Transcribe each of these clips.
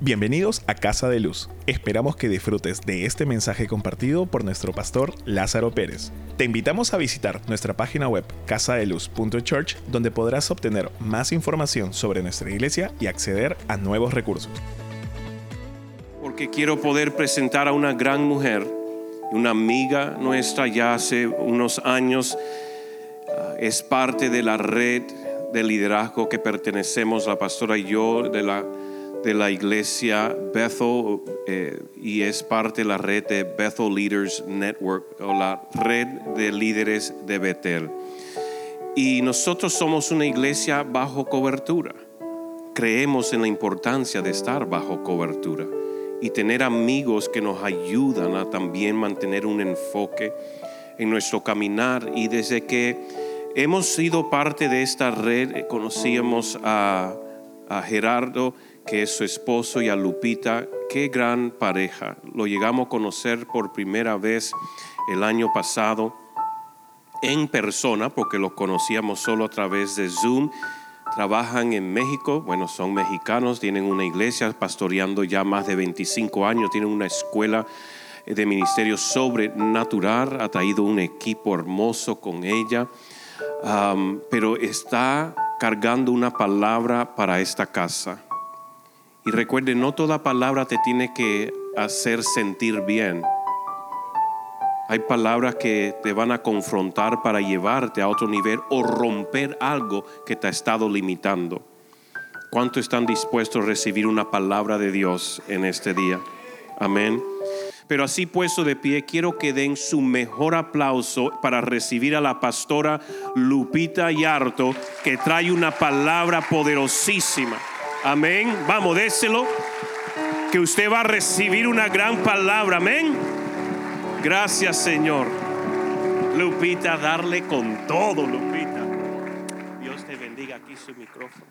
Bienvenidos a Casa de Luz. Esperamos que disfrutes de este mensaje compartido por nuestro pastor Lázaro Pérez. Te invitamos a visitar nuestra página web casadeluz.church donde podrás obtener más información sobre nuestra iglesia y acceder a nuevos recursos. Porque quiero poder presentar a una gran mujer, una amiga nuestra ya hace unos años, uh, es parte de la red de liderazgo que pertenecemos, la pastora y yo, de la de la iglesia Bethel eh, y es parte de la red de Bethel Leaders Network o la red de líderes de Bethel. Y nosotros somos una iglesia bajo cobertura. Creemos en la importancia de estar bajo cobertura y tener amigos que nos ayudan a también mantener un enfoque en nuestro caminar. Y desde que hemos sido parte de esta red, conocíamos a, a Gerardo que es su esposo, y a Lupita. Qué gran pareja. Lo llegamos a conocer por primera vez el año pasado en persona, porque los conocíamos solo a través de Zoom. Trabajan en México, bueno, son mexicanos, tienen una iglesia pastoreando ya más de 25 años, tienen una escuela de ministerio sobrenatural, ha traído un equipo hermoso con ella, pero está cargando una palabra para esta casa. Y recuerde, no toda palabra te tiene que hacer sentir bien. Hay palabras que te van a confrontar para llevarte a otro nivel o romper algo que te ha estado limitando. ¿Cuánto están dispuestos a recibir una palabra de Dios en este día? Amén. Pero así puesto de pie, quiero que den su mejor aplauso para recibir a la pastora Lupita Yarto, que trae una palabra poderosísima. Amén. Vamos, déselo. Que usted va a recibir una gran palabra. Amén. Gracias, Señor. Lupita, darle con todo, Lupita. Dios te bendiga. Aquí su micrófono.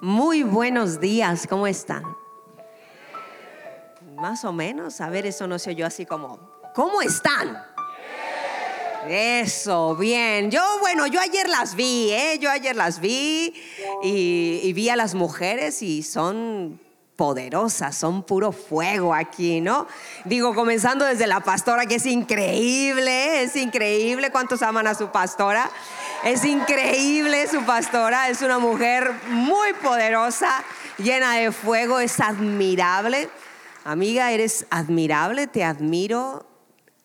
Muy buenos días, ¿cómo están? Más o menos, a ver, eso no se oyó así como, ¿cómo están? Eso, bien. Yo, bueno, yo ayer las vi, ¿eh? Yo ayer las vi y, vi a las mujeres y son poderosas, son puro fuego aquí, ¿no? Digo, comenzando desde la pastora, que es increíble, es increíble. ¿Cuántos aman a su pastora? Es increíble su pastora, es una mujer muy poderosa, llena de fuego, es admirable. Amiga, eres admirable, te admiro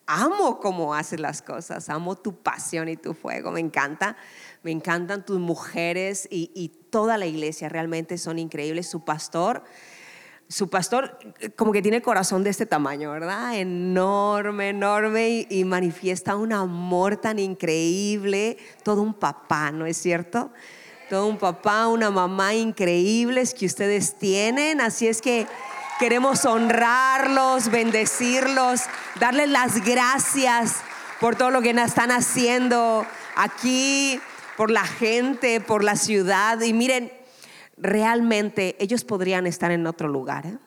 amo cómo haces las cosas, amo tu pasión y tu fuego, me encanta, me encantan tus mujeres y, toda la iglesia, realmente son increíbles. Su pastor, su pastor como que tiene el corazón de este tamaño, ¿verdad? Enorme, enorme y, manifiesta un amor tan increíble, todo un papá, ¿no es cierto? Todo un papá, una mamá increíbles que ustedes tienen, así es que... Queremos honrarlos, bendecirlos, darles las gracias por todo lo que están haciendo aquí, por la gente, por la ciudad. Y miren, realmente ellos podrían estar en otro lugar. ¿eh?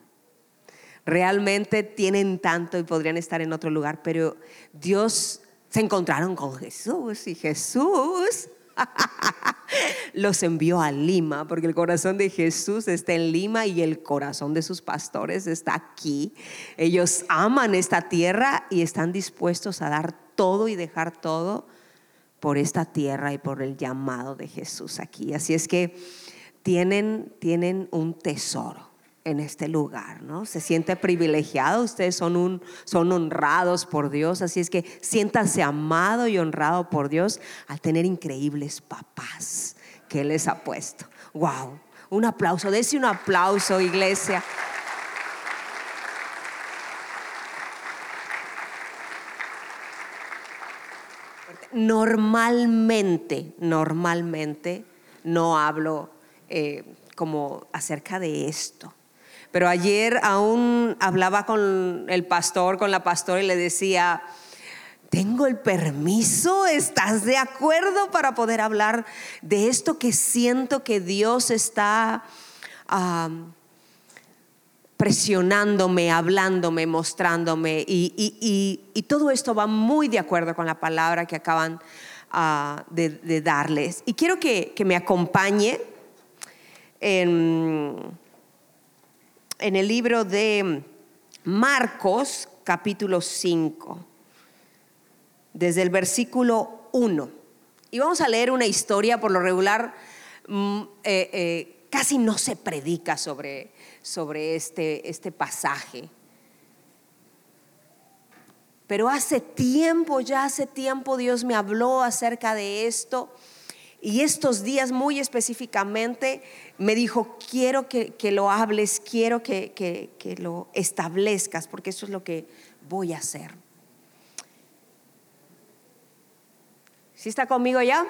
Realmente tienen tanto y podrían estar en otro lugar, pero Dios se encontraron con Jesús y Jesús los envió a Lima, porque el corazón de Jesús está en Lima y el corazón de sus pastores está aquí. Ellos aman esta tierra y están dispuestos a dar todo y dejar todo por esta tierra y por el llamado de Jesús aquí. Así es que tienen, tienen un tesoro en este lugar, ¿no? Se siente privilegiado, ustedes son, un, son honrados por Dios, así es que siéntanse amado y honrado por Dios al tener increíbles papás que Él les ha puesto. ¡Wow! Un aplauso, dése un aplauso, iglesia. Normalmente, normalmente no hablo eh, como acerca de esto pero ayer aún hablaba con el pastor, con la pastora y le decía, tengo el permiso, ¿estás de acuerdo para poder hablar de esto que siento que Dios está presionándome, hablándome, mostrándome? Y, todo esto va muy de acuerdo con la palabra que acaban ah, de, darles. Y quiero que, que me acompañe en, en el libro de Marcos, capítulo 5, desde el versículo 1. Y vamos a leer una historia, por lo regular, mm, eh, eh, casi no se predica sobre, sobre este, este pasaje. Pero hace tiempo, ya hace tiempo Dios me habló acerca de esto. Y estos días muy específicamente me dijo, quiero que, lo hables, quiero que, que, lo establezcas, porque eso es lo que voy a hacer. ¿Sí está conmigo ya?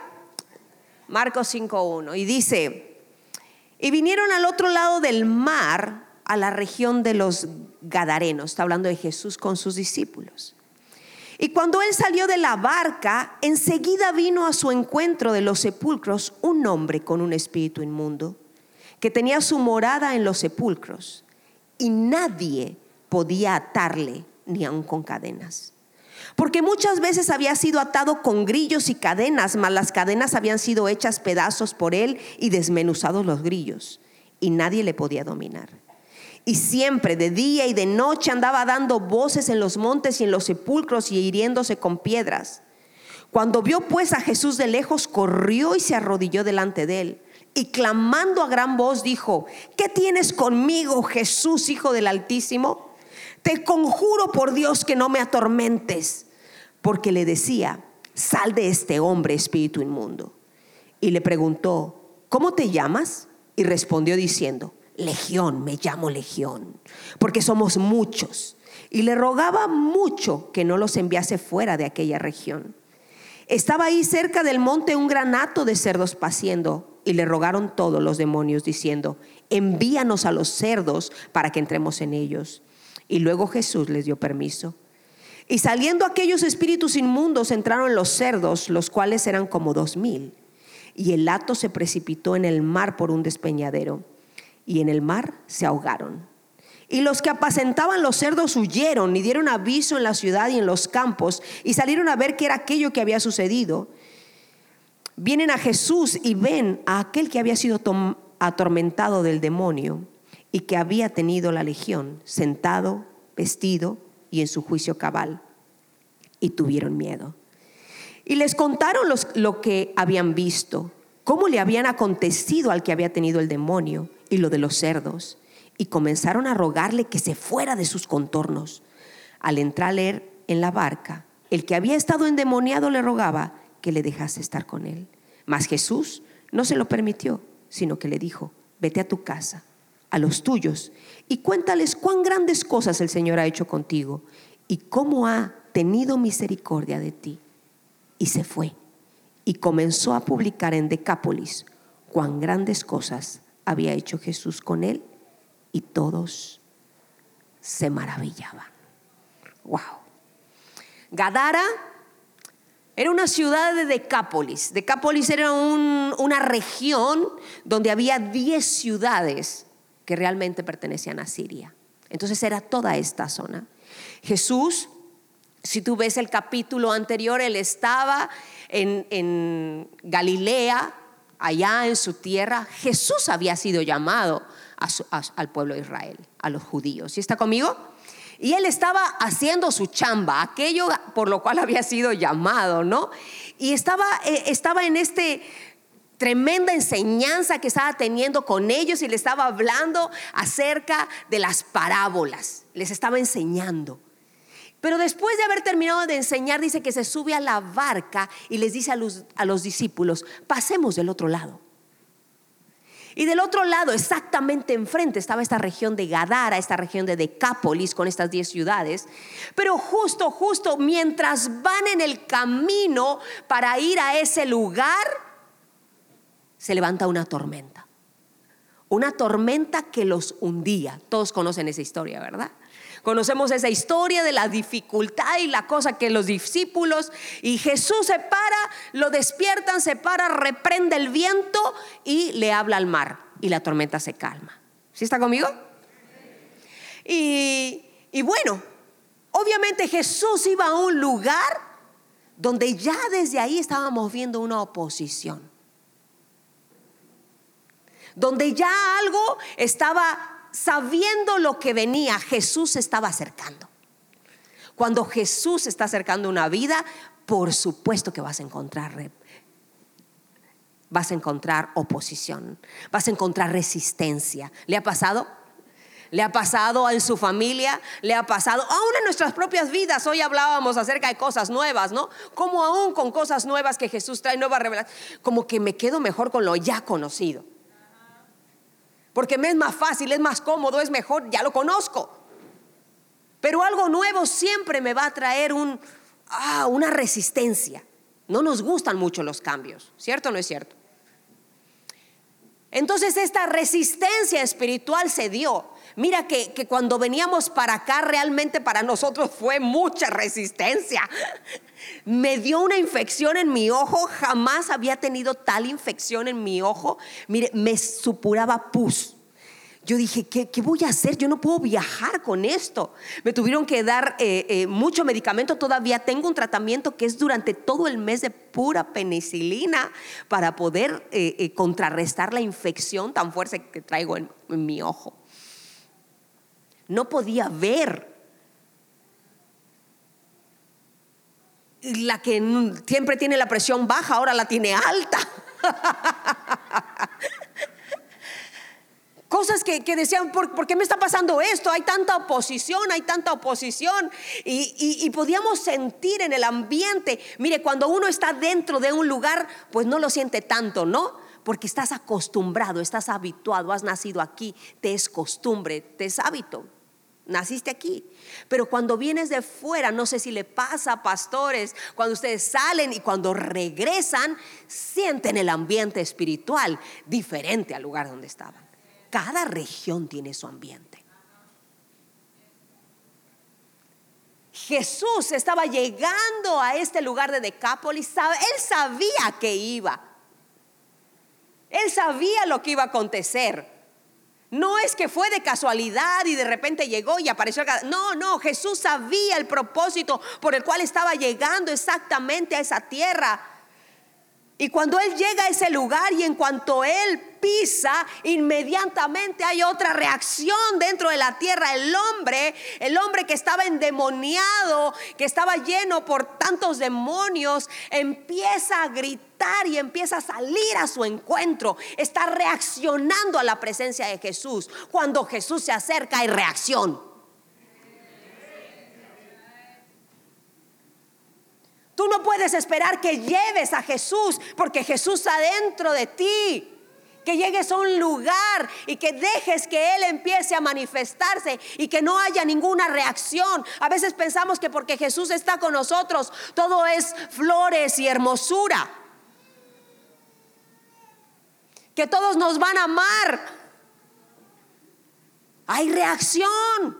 Marcos 5.1. Y dice, y vinieron al otro lado del mar, a la región de los Gadarenos. Está hablando de Jesús con sus discípulos. Y cuando él salió de la barca, enseguida vino a su encuentro de los sepulcros un hombre con un espíritu inmundo, que tenía su morada en los sepulcros, y nadie podía atarle ni aun con cadenas. Porque muchas veces había sido atado con grillos y cadenas, mas las cadenas habían sido hechas pedazos por él y desmenuzados los grillos, y nadie le podía dominar. Y siempre, de día y de noche, andaba dando voces en los montes y en los sepulcros y hiriéndose con piedras. Cuando vio pues a Jesús de lejos, corrió y se arrodilló delante de él. Y clamando a gran voz dijo, ¿qué tienes conmigo, Jesús, Hijo del Altísimo? Te conjuro por Dios que no me atormentes. Porque le decía, sal de este hombre, espíritu inmundo. Y le preguntó, ¿cómo te llamas? Y respondió diciendo, Legión, me llamo Legión, porque somos muchos. Y le rogaba mucho que no los enviase fuera de aquella región. Estaba ahí cerca del monte un granato de cerdos paciendo, y le rogaron todos los demonios, diciendo, envíanos a los cerdos para que entremos en ellos. Y luego Jesús les dio permiso. Y saliendo aquellos espíritus inmundos entraron en los cerdos, los cuales eran como dos mil. Y el hato se precipitó en el mar por un despeñadero y en el mar se ahogaron. Y los que apacentaban los cerdos huyeron y dieron aviso en la ciudad y en los campos y salieron a ver qué era aquello que había sucedido. Vienen a Jesús y ven a aquel que había sido atormentado del demonio y que había tenido la legión, sentado, vestido y en su juicio cabal. Y tuvieron miedo. Y les contaron lo que habían visto, cómo le habían acontecido al que había tenido el demonio y lo de los cerdos, y comenzaron a rogarle que se fuera de sus contornos. Al entrar leer en la barca, el que había estado endemoniado le rogaba que le dejase estar con él. Mas Jesús no se lo permitió, sino que le dijo, vete a tu casa, a los tuyos, y cuéntales cuán grandes cosas el Señor ha hecho contigo y cómo ha tenido misericordia de ti. Y se fue y comenzó a publicar en Decápolis cuán grandes cosas había hecho Jesús con él y todos se maravillaban. Wow. Gadara era una ciudad de Decápolis. Decápolis era una región donde había 10 ciudades que realmente pertenecían a Siria. Entonces era toda esta zona. Jesús, si tú ves el capítulo anterior, él estaba en, en Galilea, allá en su tierra, Jesús había sido llamado al pueblo de Israel, a los judíos. ¿Sí está conmigo? Y él estaba haciendo su chamba, aquello por lo cual había sido llamado, ¿no? Y estaba, eh, estaba en este tremenda enseñanza que estaba teniendo con ellos y le estaba hablando acerca de las parábolas. Les estaba enseñando. Pero después de haber terminado de enseñar, dice que se sube a la barca y les dice a los, a los discípulos, pasemos del otro lado. Y del otro lado, exactamente enfrente, estaba esta región de Gadara, esta región de Decápolis, con estas diez ciudades. Pero justo, justo, mientras van en el camino para ir a ese lugar, se levanta una tormenta. Una tormenta que los hundía. Todos conocen esa historia, ¿verdad? Conocemos esa historia de la dificultad y la cosa que los discípulos y Jesús se para, lo despiertan, se para, reprende el viento y le habla al mar y la tormenta se calma. ¿Sí está conmigo? Y, y bueno, obviamente Jesús iba a un lugar donde ya desde ahí estábamos viendo una oposición. donde ya algo estaba sabiendo lo que venía, Jesús se estaba acercando. Cuando Jesús está acercando una vida, por supuesto que vas a encontrar vas a encontrar oposición, vas a encontrar resistencia. ¿Le ha pasado? le ha pasado en su familia, le ha pasado aún en nuestras propias vidas. Hoy hablábamos acerca de cosas nuevas, ¿no? Como aún con cosas nuevas que Jesús trae, nuevas revelaciones, como que me quedo mejor con lo ya conocido. Porque me es más fácil, es más cómodo, es mejor, ya lo conozco. Pero algo nuevo siempre me va a traer ah, una resistencia. No nos gustan mucho los cambios, ¿cierto o no es cierto? Entonces esta resistencia espiritual se dio. Mira que, cuando veníamos para acá realmente para nosotros fue mucha resistencia. Me dio una infección en mi ojo, jamás había tenido tal infección en mi ojo. Mire, me supuraba pus. Yo dije, ¿qué, voy a hacer? Yo no puedo viajar con esto. Me tuvieron que dar eh, eh, mucho medicamento. Todavía tengo un tratamiento que es durante todo el mes de pura penicilina para poder eh, contrarrestar la infección tan fuerte que traigo en mi ojo no podía ver. La que siempre tiene la presión baja, ahora la tiene alta. Cosas que, decían, ¿por, qué me está pasando esto? Hay tanta oposición, hay tanta oposición. y, podíamos sentir en el ambiente, mire, cuando uno está dentro de un lugar, pues no lo siente tanto, ¿no? Porque estás acostumbrado, estás habituado, has nacido aquí, te es costumbre, te es hábito naciste aquí. Pero cuando vienes de fuera, no sé si le pasa a pastores, cuando ustedes salen y cuando regresan, sienten el ambiente espiritual diferente al lugar donde estaban. Cada región tiene su ambiente. Jesús estaba llegando a este lugar de Decápolis, él sabía que iba. Él sabía lo que iba a acontecer. No es que fue de casualidad y de repente llegó y apareció. No, no, Jesús sabía el propósito por el cual estaba llegando exactamente a esa tierra. Y cuando Él llega a ese lugar y en cuanto Él pisa, inmediatamente hay otra reacción dentro de la tierra. El hombre, el hombre que estaba endemoniado, que estaba lleno por tantos demonios, empieza a gritar y empieza a salir a su encuentro. Está reaccionando a la presencia de Jesús. Cuando Jesús se acerca hay reacción. Tú no puedes esperar que lleves a Jesús porque Jesús está dentro de ti. Que llegues a un lugar y que dejes que Él empiece a manifestarse y que no haya ninguna reacción. A veces pensamos que porque Jesús está con nosotros, todo es flores y hermosura. Que todos nos van a amar. Hay reacción.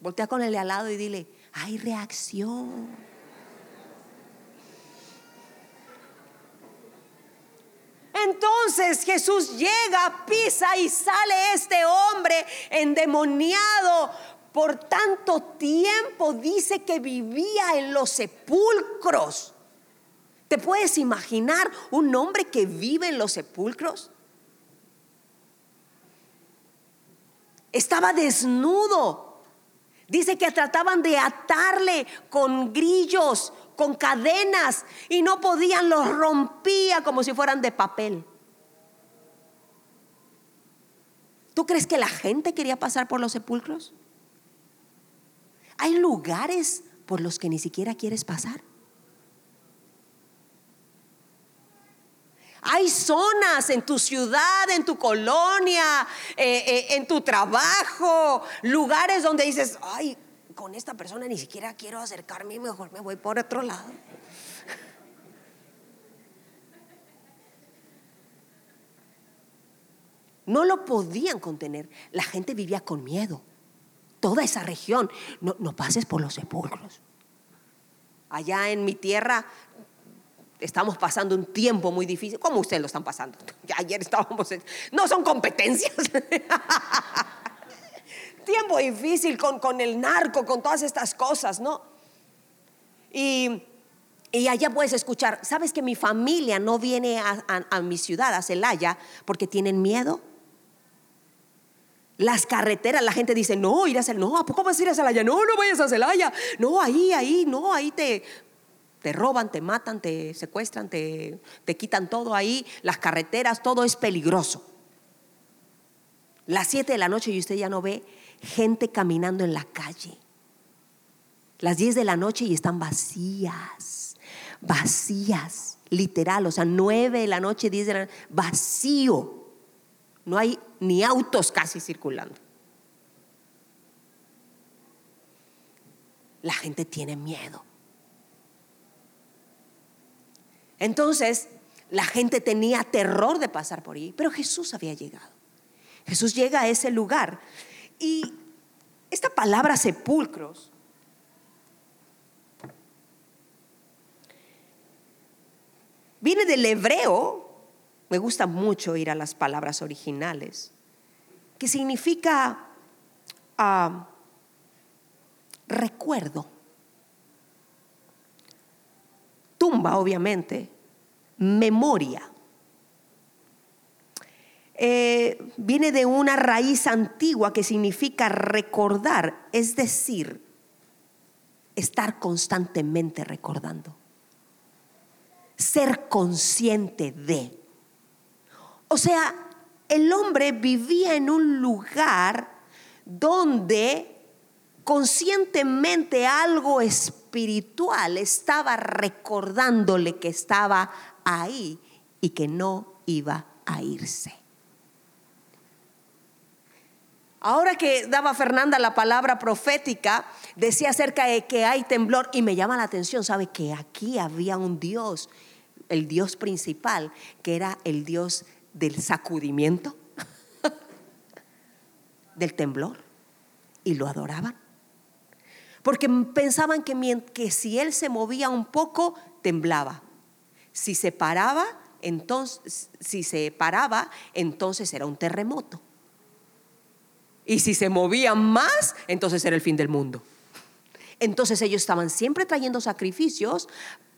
Voltea con el de al lado y dile, hay reacción. Entonces Jesús llega, pisa y sale este hombre endemoniado. Por tanto tiempo dice que vivía en los sepulcros. ¿Te puedes imaginar un hombre que vive en los sepulcros? Estaba desnudo. Dice que trataban de atarle con grillos, con cadenas y no podían, los rompía como si fueran de papel. ¿Tú crees que la gente quería pasar por los sepulcros? Hay lugares por los que ni siquiera quieres pasar. Hay zonas en tu ciudad, en tu colonia, eh, eh, en tu trabajo, lugares donde dices, ay, con esta persona ni siquiera quiero acercarme, mejor me voy por otro lado. No lo podían contener. La gente vivía con miedo. Toda esa región. No, pases por los sepulcros. Allá en mi tierra estamos pasando un tiempo muy difícil. ¿Cómo ustedes lo están pasando? ayer estábamos No son competencias. tiempo difícil con, con el narco, con todas estas cosas, ¿no? Y Y allá puedes escuchar, ¿sabes que mi familia no viene a, a mi ciudad, a Celaya, porque tienen miedo? Las carreteras, la gente dice, no, ir a Celaya, no, ¿a poco vas a ir a Celaya? No, no vayas a Celaya. No, ahí, ahí, no, ahí te, te roban, te matan, te secuestran, te, te quitan todo ahí. Las carreteras, todo es peligroso. Las 7 de la noche y usted ya no ve gente caminando en la calle. Las 10 de la noche y están vacías, vacías, literal, o sea, 9 de la noche, 10 de la noche, vacío. No hay ni autos casi circulando. La gente tiene miedo. Entonces, la gente tenía terror de pasar por ahí, pero Jesús había llegado. Jesús llega a ese lugar y esta palabra sepulcros viene del hebreo me gusta mucho ir a las palabras originales, que significa ah, recuerdo. Tumba, obviamente, memoria. Eh, viene de una raíz antigua que significa recordar, es decir, estar constantemente recordando, ser consciente de. O sea, el hombre vivía en un lugar donde conscientemente algo espiritual estaba recordándole que estaba ahí y que no iba a irse. Ahora que daba Fernanda la palabra profética, decía acerca de que hay temblor y me llama la atención, sabe que aquí había un Dios, el Dios principal, que era el Dios del sacudimiento, del temblor, y lo adoraban. Porque pensaban que, que si él se movía un poco, temblaba. Si se paraba, entonces, si se paraba, entonces era un terremoto. Y si se movía más, entonces era el fin del mundo. Entonces ellos estaban siempre trayendo sacrificios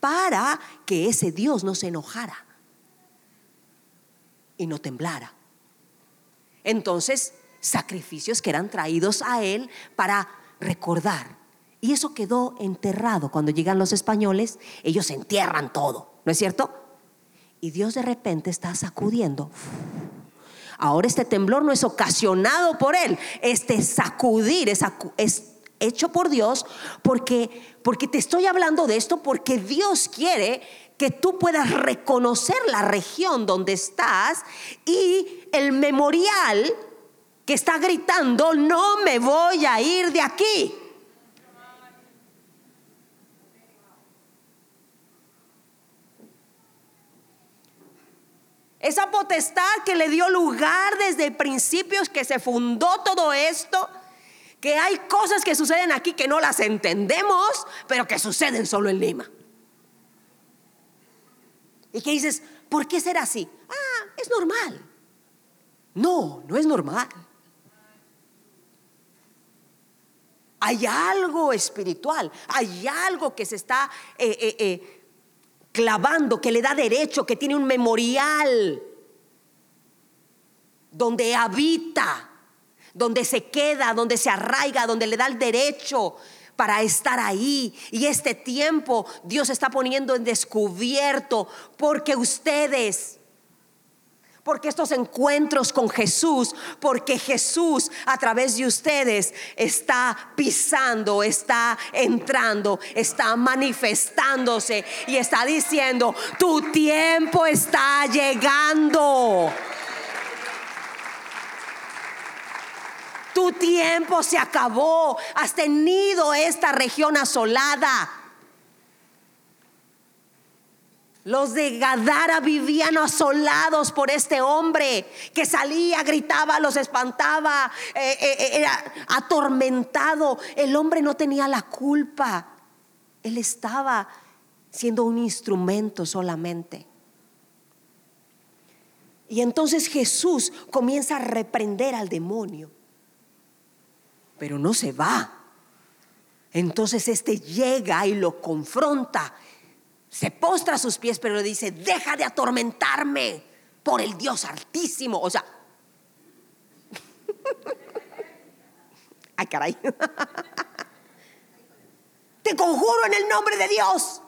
para que ese Dios no se enojara y no temblara. Entonces, sacrificios que eran traídos a él para recordar. Y eso quedó enterrado. Cuando llegan los españoles, ellos entierran todo, ¿no es cierto? Y Dios de repente está sacudiendo. Ahora este temblor no es ocasionado por él, este sacudir es, hecho por Dios porque porque te estoy hablando de esto porque Dios quiere que tú puedas reconocer la región donde estás y el memorial que está gritando, no me voy a ir de aquí. Esa potestad que le dio lugar desde principios que se fundó todo esto, que hay cosas que suceden aquí que no las entendemos, pero que suceden solo en Lima. Y que dices, ¿por qué será así? Ah, es normal. No, no es normal. Hay algo espiritual, hay algo que se está eh, eh, eh, clavando, que le da derecho, que tiene un memorial, donde habita, donde se queda, donde se arraiga, donde le da el derecho para estar ahí. Y este tiempo Dios está poniendo en descubierto porque ustedes porque estos encuentros con Jesús, porque Jesús a través de ustedes está pisando, está entrando, está manifestándose y está diciendo, tu tiempo está llegando. Tu tiempo se acabó. Has tenido esta región asolada. Los de Gadara vivían asolados por este hombre que salía, gritaba, los espantaba, eh, eh, eh, era atormentado. El hombre no tenía la culpa. Él estaba siendo un instrumento solamente. Y entonces Jesús comienza a reprender al demonio pero no se va. Entonces este llega y lo confronta Se postra a sus pies, pero le dice, deja de atormentarme por el Dios altísimo. O sea, ay caray. Te conjuro en el nombre de Dios.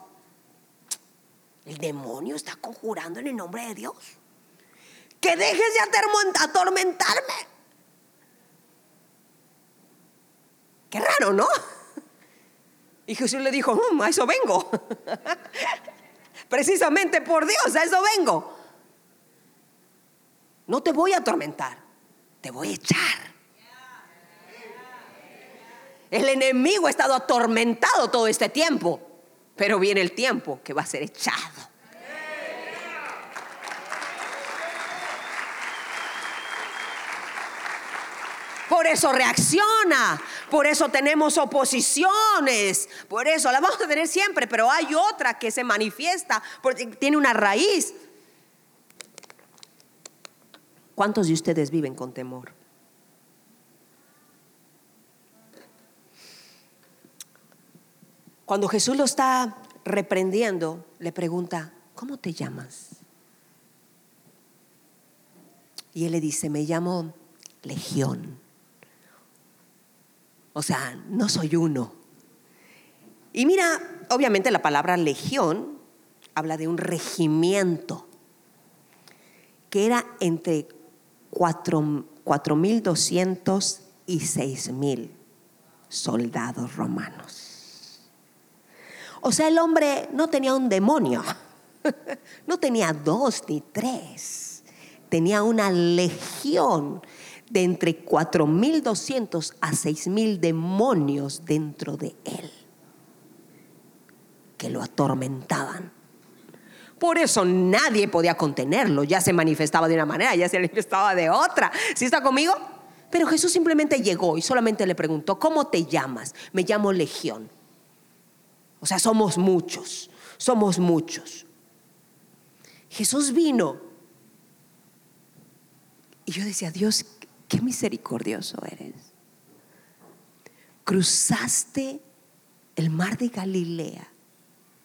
El demonio está conjurando en el nombre de Dios. Que dejes de atormentarme. Qué raro, ¿no? Y Jesús le dijo, mm, a eso vengo. Precisamente por Dios, a eso vengo. No te voy a atormentar, te voy a echar. El enemigo ha estado atormentado todo este tiempo, pero viene el tiempo que va a ser echado. Por eso reacciona, por eso tenemos oposiciones, por eso la vamos a tener siempre, pero hay otra que se manifiesta porque tiene una raíz. ¿Cuántos de ustedes viven con temor? Cuando Jesús lo está reprendiendo, le pregunta, ¿cómo te llamas? Y él le dice, me llamo Legión o sea, no soy uno. Y mira, obviamente la palabra legión habla de un regimiento que era entre 4.200 y 6.000 soldados romanos. O sea, el hombre no tenía un demonio, no tenía dos ni tres, tenía una legión de entre 4.200 a 6.000 demonios dentro de él que lo atormentaban. Por eso nadie podía contenerlo, ya se manifestaba de una manera, ya se manifestaba de otra. ¿Sí está conmigo? Pero Jesús simplemente llegó y solamente le preguntó, ¿cómo te llamas? Me llamo Legión. O sea, somos muchos, somos muchos. Jesús vino. Y yo decía, Dios, qué misericordioso eres. Cruzaste el mar de Galilea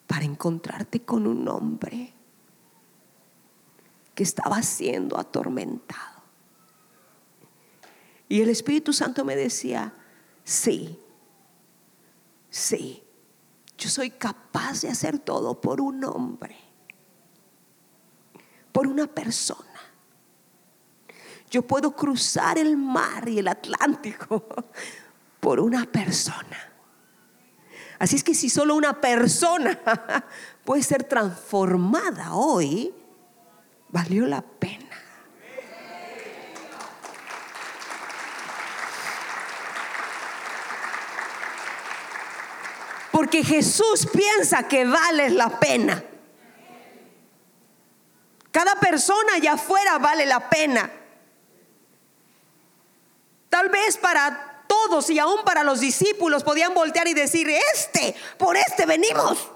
para encontrarte con un hombre que estaba siendo atormentado. Y el Espíritu Santo me decía, sí, sí, yo soy capaz de hacer todo por un hombre, por una persona. Yo puedo cruzar el mar y el Atlántico por una persona. Así es que si solo una persona puede ser transformada hoy, valió la pena. Porque Jesús piensa que vale la pena. Cada persona allá afuera vale la pena. Tal vez para todos y aún para los discípulos podían voltear y decir, este, por este venimos.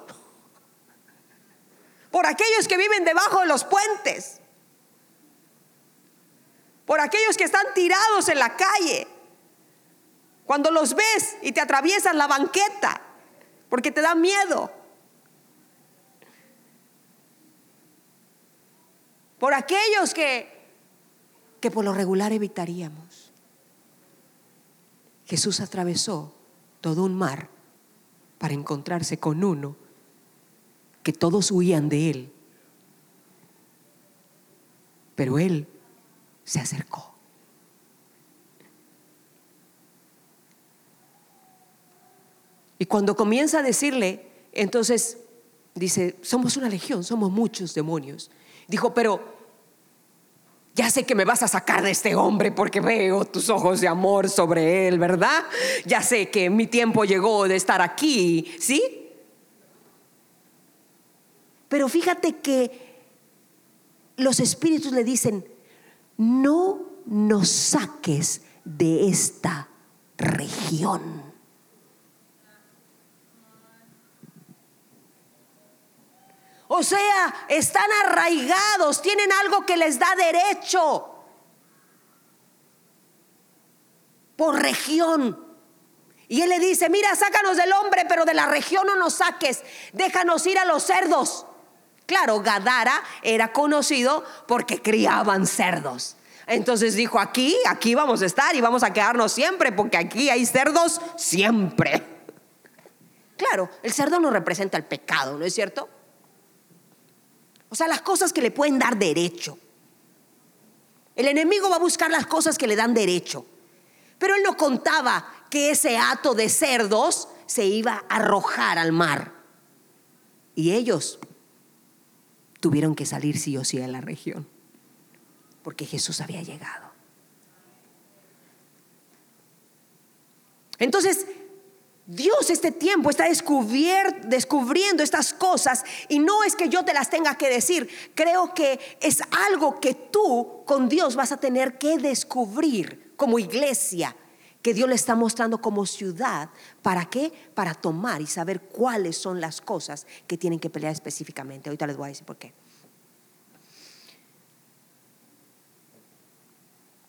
Por aquellos que viven debajo de los puentes. Por aquellos que están tirados en la calle. Cuando los ves y te atraviesan la banqueta porque te da miedo. Por aquellos que que por lo regular evitaríamos. Jesús atravesó todo un mar para encontrarse con uno que todos huían de él. Pero él se acercó. Y cuando comienza a decirle, entonces dice, somos una legión, somos muchos demonios. Dijo, pero ya sé que me vas a sacar de este hombre porque veo tus ojos de amor sobre él, ¿verdad? Ya sé que mi tiempo llegó de estar aquí, ¿sí? Pero fíjate que los espíritus le dicen, no nos saques de esta región. O sea, están arraigados, tienen algo que les da derecho por región. Y él le dice, mira, sácanos del hombre, pero de la región no nos saques, déjanos ir a los cerdos. Claro, Gadara era conocido porque criaban cerdos. Entonces dijo, aquí, aquí vamos a estar y vamos a quedarnos siempre, porque aquí hay cerdos siempre. Claro, el cerdo no representa el pecado, ¿no es cierto? O sea, las cosas que le pueden dar derecho. El enemigo va a buscar las cosas que le dan derecho. Pero él no contaba que ese hato de cerdos se iba a arrojar al mar. Y ellos tuvieron que salir sí o sí a la región, porque Jesús había llegado. Entonces, Dios este tiempo está descubriendo estas cosas y no es que yo te las tenga que decir, creo que es algo que tú con Dios vas a tener que descubrir como iglesia, que Dios le está mostrando como ciudad. ¿Para qué? Para tomar y saber cuáles son las cosas que tienen que pelear específicamente. Ahorita les voy a decir por qué.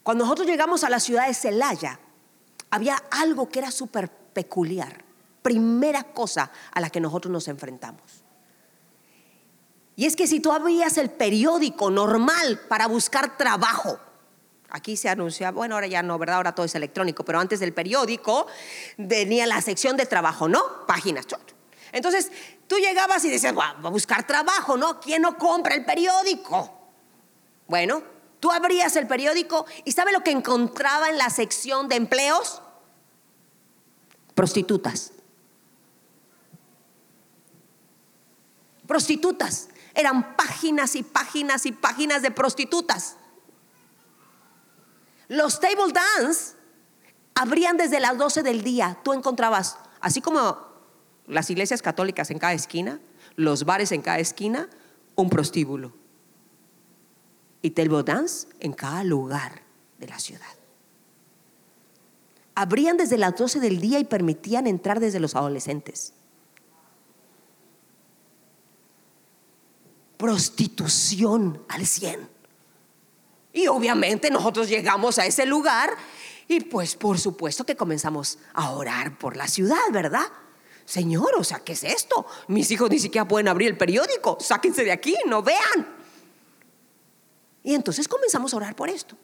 Cuando nosotros llegamos a la ciudad de Celaya, había algo que era súper peculiar. Primera cosa a la que nosotros nos enfrentamos. Y es que si tú abrías el periódico normal para buscar trabajo, aquí se anuncia, bueno, ahora ya no, ¿verdad? Ahora todo es electrónico, pero antes del periódico venía la sección de trabajo, ¿no? Páginas. Entonces tú llegabas y decías, va a buscar trabajo, ¿no? ¿Quién no compra el periódico? Bueno, tú abrías el periódico y ¿sabe lo que encontraba en la sección de empleos? Prostitutas. Prostitutas. Eran páginas y páginas y páginas de prostitutas. Los table dance abrían desde las 12 del día. Tú encontrabas, así como las iglesias católicas en cada esquina, los bares en cada esquina, un prostíbulo. Y table dance en cada lugar de la ciudad abrían desde las 12 del día y permitían entrar desde los adolescentes. Prostitución al 100. Y obviamente nosotros llegamos a ese lugar y pues por supuesto que comenzamos a orar por la ciudad, ¿verdad? Señor, o sea, ¿qué es esto? Mis hijos ni siquiera pueden abrir el periódico, sáquense de aquí, no vean. Y entonces comenzamos a orar por esto.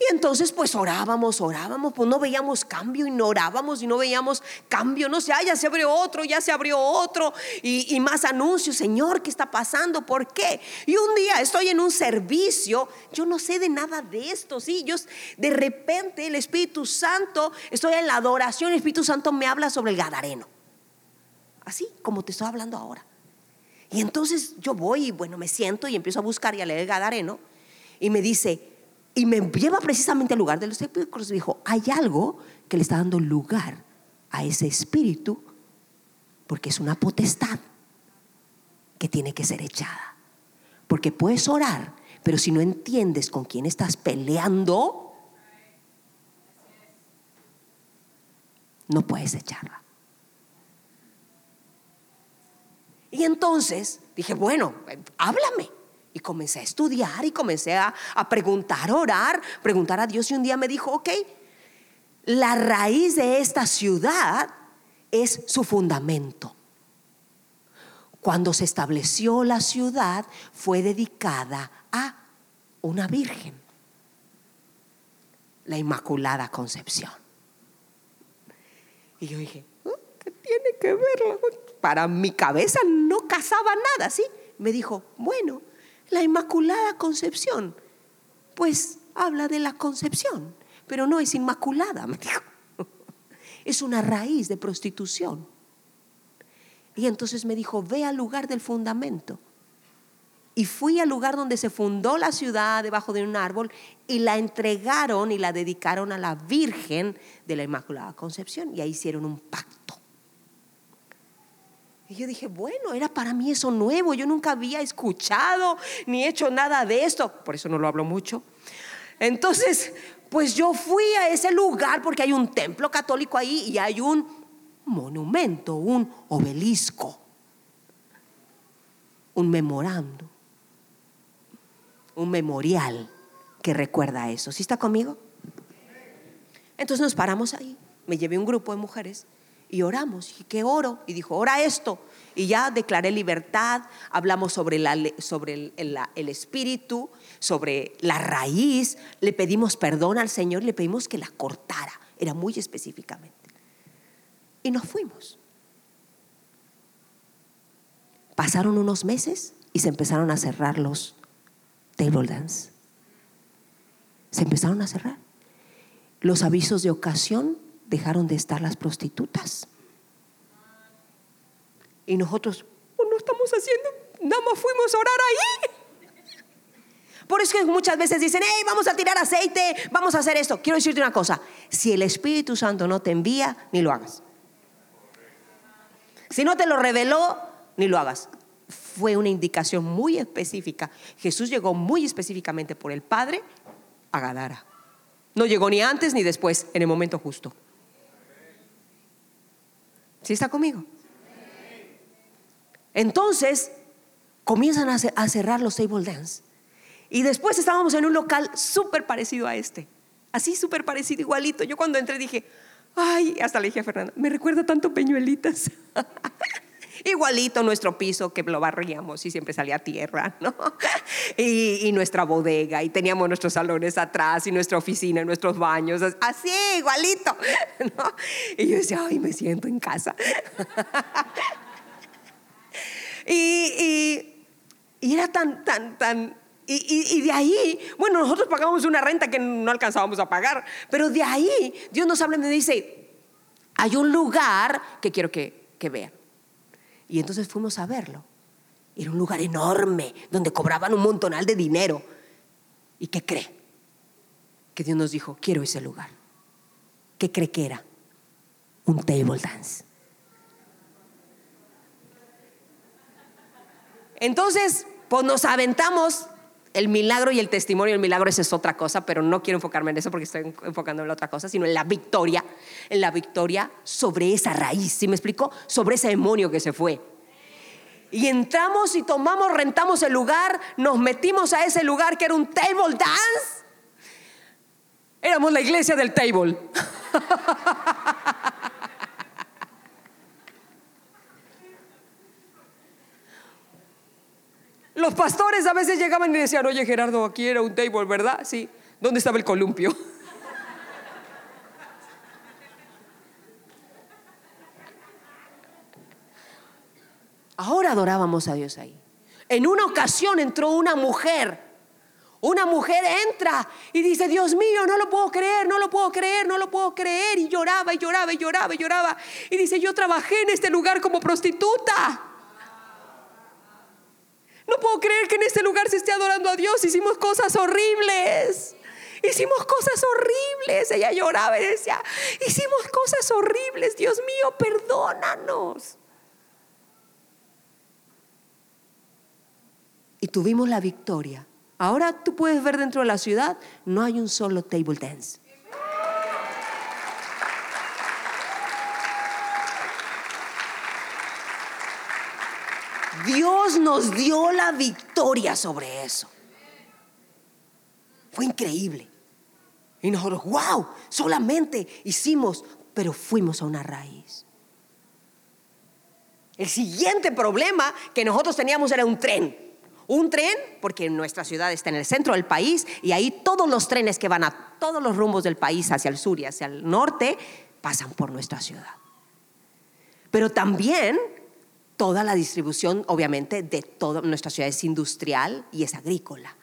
Y entonces pues orábamos, orábamos, pues no veíamos cambio y no orábamos y no veíamos cambio, no sé, ya se abrió otro, ya se abrió otro y, más anuncios, Señor, ¿qué está pasando? ¿Por qué? Y un día estoy en un servicio, yo no sé de nada de esto, sí, yo de repente el Espíritu Santo, estoy en la adoración, el Espíritu Santo me habla sobre el Gadareno, así como te estoy hablando ahora. Y entonces yo voy y bueno, me siento y empiezo a buscar y a leer el Gadareno y me dice, y me lleva precisamente al lugar de los sepulcros. Dijo, hay algo que le está dando lugar a ese espíritu, porque es una potestad que tiene que ser echada. Porque puedes orar, pero si no entiendes con quién estás peleando, no puedes echarla. Y entonces dije, bueno, háblame. Y comencé a estudiar y comencé a, preguntar, orar, preguntar a Dios. Y un día me dijo, ok, la raíz de esta ciudad es su fundamento. Cuando se estableció la ciudad fue dedicada a una virgen, la Inmaculada Concepción. Y yo dije, oh, ¿qué tiene que ver? Para mi cabeza no casaba nada, ¿sí? Me dijo, bueno, la Inmaculada Concepción. Pues habla de la concepción, pero no es inmaculada, me dijo. Es una raíz de prostitución. Y entonces me dijo, ve al lugar del fundamento. Y fui al lugar donde se fundó la ciudad, debajo de un árbol, y la entregaron y la dedicaron a la Virgen de la Inmaculada Concepción. Y ahí hicieron un pacto. Y yo dije, bueno, era para mí eso nuevo, yo nunca había escuchado ni hecho nada de esto, por eso no lo hablo mucho. Entonces, pues yo fui a ese lugar porque hay un templo católico ahí y hay un monumento, un obelisco, un memorando, un memorial que recuerda eso. ¿Sí está conmigo? Entonces nos paramos ahí me llevé un grupo de mujeres y oramos. Y ¿qué oro? Y dijo, ora esto. Y ya declaré libertad, hablamos sobre, la, sobre el, el, espíritu, sobre la raíz, le pedimos perdón al Señor, le pedimos que la cortara, era muy específicamente. Y nos fuimos. Pasaron unos meses y se empezaron a cerrar los table dance. Se empezaron a cerrar. Los avisos de ocasión dejaron de estar las prostitutas. Y nosotros, oh, no estamos haciendo, nada más fuimos a orar ahí. Por eso muchas veces dicen, hey, vamos a tirar aceite, vamos a hacer esto. Quiero decirte una cosa, si el Espíritu Santo no te envía, ni lo hagas. Si no te lo reveló, ni lo hagas. Fue una indicación muy específica. Jesús llegó muy específicamente por el Padre a Gadara. No llegó ni antes ni después, en el momento justo. ¿Sí está conmigo? Entonces comienzan a cerrar los table dance. Y después estábamos en un local súper parecido a este. Así súper parecido, igualito. Yo cuando entré dije, ay, hasta le dije a Fernanda, me recuerda tanto Peñuelitas. Igualito nuestro piso que lo barríamos y siempre salía tierra, ¿no? Y, nuestra bodega, y teníamos nuestros salones atrás, y nuestra oficina, nuestros baños, así, igualito, ¿no? Y yo decía, ay, me siento en casa. Y, era tan, tan, tan... Y, de ahí, bueno, nosotros pagamos una renta que no alcanzábamos a pagar, pero de ahí Dios nos habla y me dice, hay un lugar que quiero que vean. Y entonces fuimos a verlo. Era un lugar enorme donde cobraban un montonal de dinero. ¿Y qué cree? Que Dios nos dijo, quiero ese lugar. ¿Qué cree que era? Un table dance. Entonces, pues nos aventamos el milagro y el testimonio. El milagro esa es otra cosa, pero no quiero enfocarme en eso porque estoy enfocando en la otra cosa, sino en la victoria, en la victoria sobre esa raíz. ¿Sí me explico? Sobre ese demonio que se fue. Y entramos y tomamos, rentamos el lugar, nos metimos a ese lugar que era un table dance. Éramos la iglesia del table. Los pastores a veces llegaban y decían, oye Gerardo, aquí era un table, ¿verdad? Sí. ¿Dónde estaba el columpio? Ahora adorábamos a Dios ahí. En una ocasión entró una mujer. Una mujer entra y dice, Dios mío, no lo puedo creer, no lo puedo creer, no lo puedo creer. Y lloraba y lloraba y lloraba y lloraba. Y dice, yo trabajé en este lugar como prostituta. No puedo creer que en este lugar se esté adorando a Dios. Hicimos cosas horribles. Hicimos cosas horribles. Ella lloraba y decía, hicimos cosas horribles. Dios mío, perdónanos. Y tuvimos la victoria. Ahora tú puedes ver dentro de la ciudad, no hay un solo table dance. Dios nos dio la victoria sobre eso. Fue increíble. Y nosotros, wow, solamente hicimos, pero fuimos a una raíz. El siguiente problema que nosotros teníamos era un tren. Un tren, porque nuestra ciudad está en el centro del país y ahí todos los trenes que van a todos los rumbos del país, hacia el sur y hacia el norte, pasan por nuestra ciudad. Pero también toda la distribución, obviamente, de toda nuestra ciudad es industrial y es agrícola.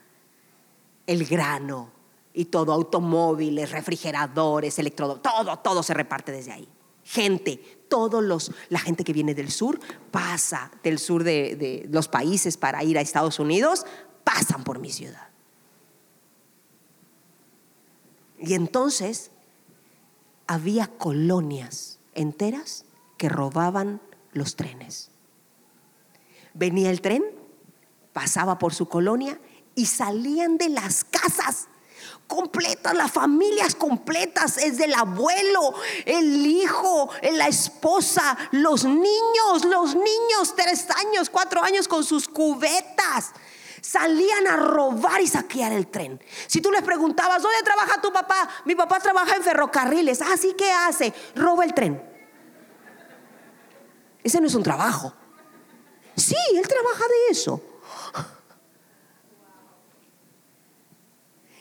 El grano y todo, automóviles, refrigeradores, electrodomésticos, todo, todo se reparte desde ahí. Gente, todos los, la gente que viene del sur pasa del sur de los países para ir a Estados Unidos, pasan por mi ciudad. Y entonces había colonias enteras que robaban los trenes venía el tren, pasaba por su colonia y salían de las casas completas, las familias completas, es del abuelo, el hijo, la esposa, los niños, los niños, tres años, cuatro años con sus cubetas. salían a robar y saquear el tren. Si tú les preguntabas, ¿dónde trabaja tu papá? Mi papá trabaja en ferrocarriles. Así que hace, roba el tren. Ese no es un trabajo. Sí, él trabaja de eso.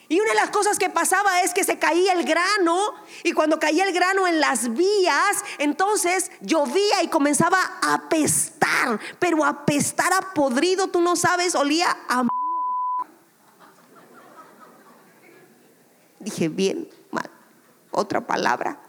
Y una de las cosas que pasaba es que se caía el grano y cuando caía el grano en las vías, entonces llovía y comenzaba a apestar, pero apestar a podrido, tú no sabes, olía a... Dije, bien, mal. Otra palabra.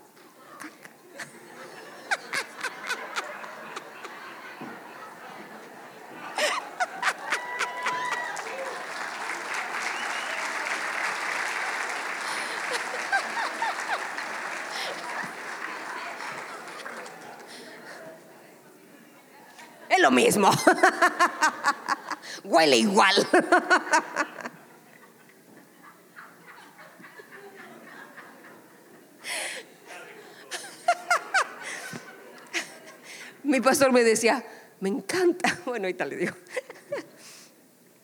Es lo Huele igual. Mi pastor me decía, me encanta. Bueno, ahorita le digo.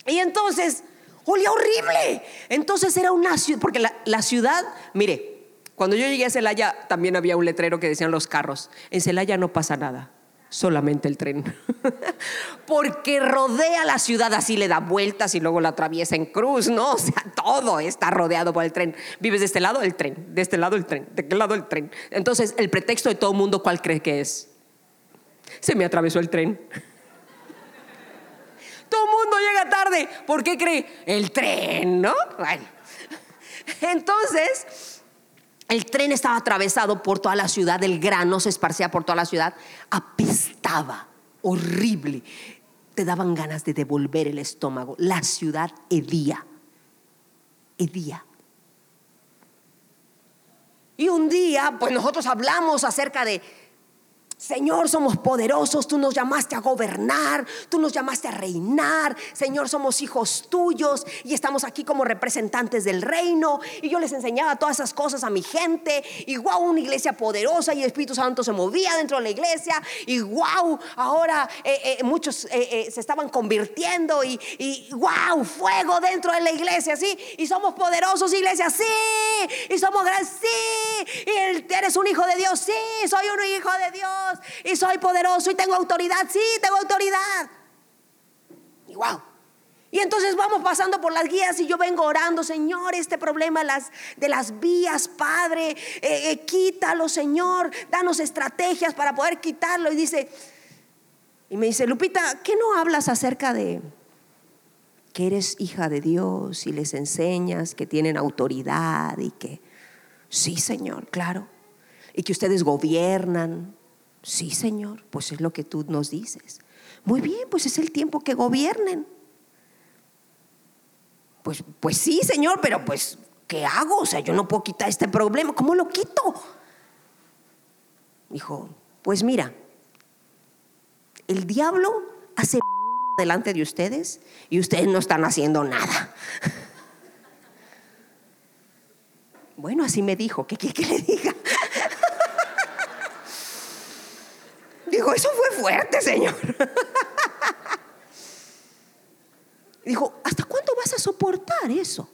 Y entonces, olía horrible. Entonces era una ciudad, porque la, la ciudad, mire, cuando yo llegué a Celaya también había un letrero que decían los carros, en Celaya no pasa nada solamente el tren. Porque rodea la ciudad, así le da vueltas y luego la atraviesa en cruz, ¿no? O sea, todo está rodeado por el tren. Vives de este lado, el tren, de este lado, el tren, de aquel lado, el tren. Entonces, el pretexto de todo el mundo, ¿cuál cree que es? Se me atravesó el tren. Todo el mundo llega tarde. ¿Por qué cree? El tren, ¿no? Bueno. Entonces, el tren estaba atravesado por toda la ciudad, el grano se esparcía por toda la ciudad, apestaba, horrible. Te daban ganas de devolver el estómago. La ciudad hedía, hedía. Y un día, pues nosotros hablamos acerca de Señor, somos poderosos, tú nos llamaste a gobernar, tú nos llamaste a reinar, Señor, somos hijos tuyos y estamos aquí como representantes del reino. Y yo les enseñaba todas esas cosas a mi gente. Y wow, una iglesia poderosa y el Espíritu Santo se movía dentro de la iglesia. Y wow, ahora eh, eh, muchos eh, se estaban convirtiendo y, y wow, fuego dentro de la iglesia, sí, y somos poderosos iglesia, sí, y somos grandes, sí, y eres un hijo de Dios, sí, soy un hijo de Dios y soy poderoso y tengo autoridad. Sí, tengo autoridad. Y wow. Y entonces vamos pasando por las guías y yo vengo orando, Señor, este problema de las vías, Padre, eh, eh, quítalo, Señor, danos estrategias para poder quitarlo. Y dice, y me dice, Lupita, ¿qué no hablas acerca de que eres hija de Dios y les enseñas que tienen autoridad y que, sí, Señor, claro, y que ustedes gobiernan Sí, Señor, pues es lo que tú nos dices. Muy bien, pues es el tiempo que gobiernen. Pues, pues sí, Señor, pero pues, ¿qué hago? O sea, yo no puedo quitar este problema. ¿Cómo lo quito? Dijo, pues mira, el diablo hace delante de ustedes y ustedes no están haciendo nada. Bueno, así me dijo, ¿qué quiere que le diga? Dijo, eso fue fuerte, Señor. Dijo, ¿hasta cuándo vas a soportar eso?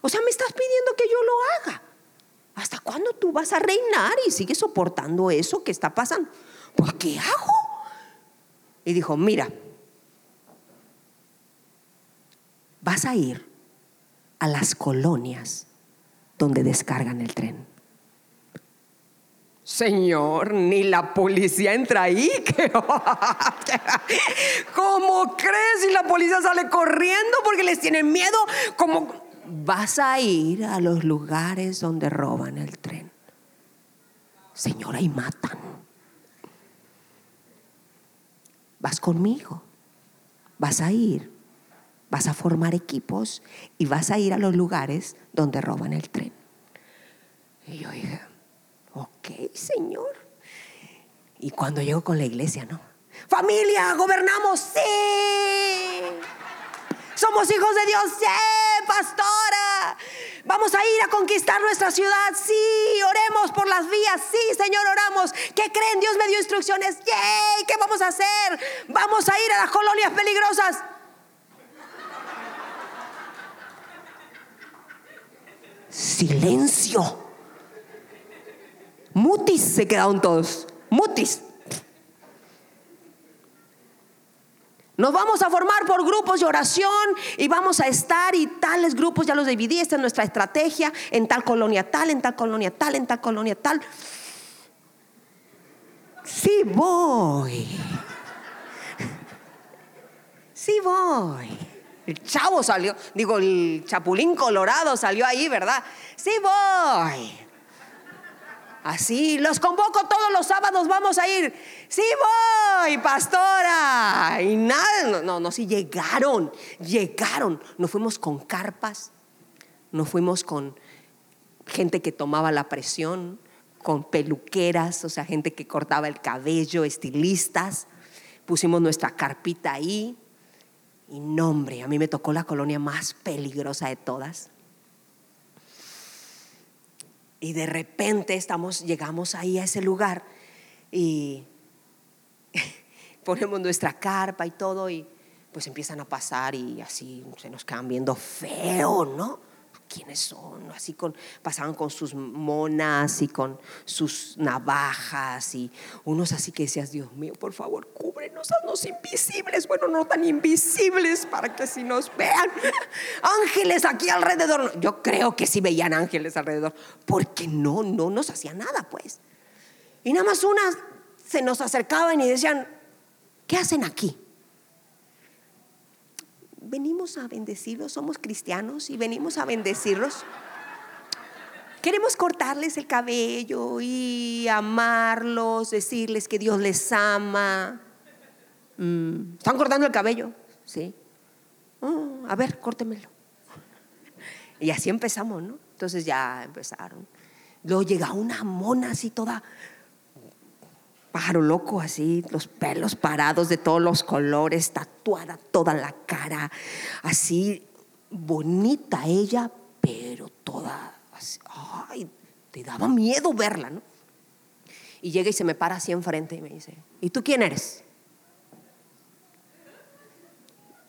O sea, me estás pidiendo que yo lo haga. ¿Hasta cuándo tú vas a reinar y sigues soportando eso que está pasando? Pues, ¿qué hago? Y dijo, mira, vas a ir a las colonias donde descargan el tren. Señor, ni la policía entra ahí. ¿Cómo crees si la policía sale corriendo porque les tienen miedo? ¿Cómo vas a ir a los lugares donde roban el tren? Señora, y matan. Vas conmigo. Vas a ir. Vas a formar equipos y vas a ir a los lugares donde roban el tren. Y yo dije, ok, Señor. Y cuando llego con la iglesia, ¿no? Familia, gobernamos, sí. Somos hijos de Dios, sí, pastora. Vamos a ir a conquistar nuestra ciudad. Sí, oremos por las vías. Sí, Señor, oramos. ¿Qué creen? Dios me dio instrucciones. ¡Yay! ¿Qué vamos a hacer? Vamos a ir a las colonias peligrosas. Silencio. Mutis se quedaron todos. Mutis. Nos vamos a formar por grupos de oración y vamos a estar y tales grupos, ya los dividí, esta es nuestra estrategia, en tal colonia tal, en tal colonia tal, en tal colonia tal. Sí voy. Sí voy. El chavo salió, digo, el chapulín colorado salió ahí, ¿verdad? Sí voy. Así, los convoco todos los sábados, vamos a ir. Sí voy, pastora. Y nada, no, no, sí llegaron, llegaron. Nos fuimos con carpas, nos fuimos con gente que tomaba la presión, con peluqueras, o sea, gente que cortaba el cabello, estilistas. Pusimos nuestra carpita ahí. Y nombre, a mí me tocó la colonia más peligrosa de todas y de repente estamos, llegamos ahí a ese lugar y ponemos nuestra carpa y todo y pues empiezan a pasar y así se nos quedan viendo feo, ¿no? Quiénes son, así con, pasaban con sus monas y con sus navajas y unos así que decías, Dios mío, por favor, cúbrenos, haznos invisibles, bueno, no tan invisibles para que si nos vean ángeles aquí alrededor. Yo creo que sí veían ángeles alrededor, porque no, no nos hacían nada, pues. Y nada más unas se nos acercaban y decían, ¿qué hacen aquí? Venimos a bendecirlos, somos cristianos y venimos a bendecirlos. Queremos cortarles el cabello y amarlos, decirles que Dios les ama. Mm, ¿Están cortando el cabello? Sí. Oh, a ver, córtemelo. Y así empezamos, ¿no? Entonces ya empezaron. Luego llega una mona así toda pájaro loco, así, los pelos parados de todos los colores, tatuada toda la cara, así, bonita ella, pero toda, así, ay, te daba miedo verla, ¿no? Y llega y se me para así enfrente y me dice, ¿y tú quién eres?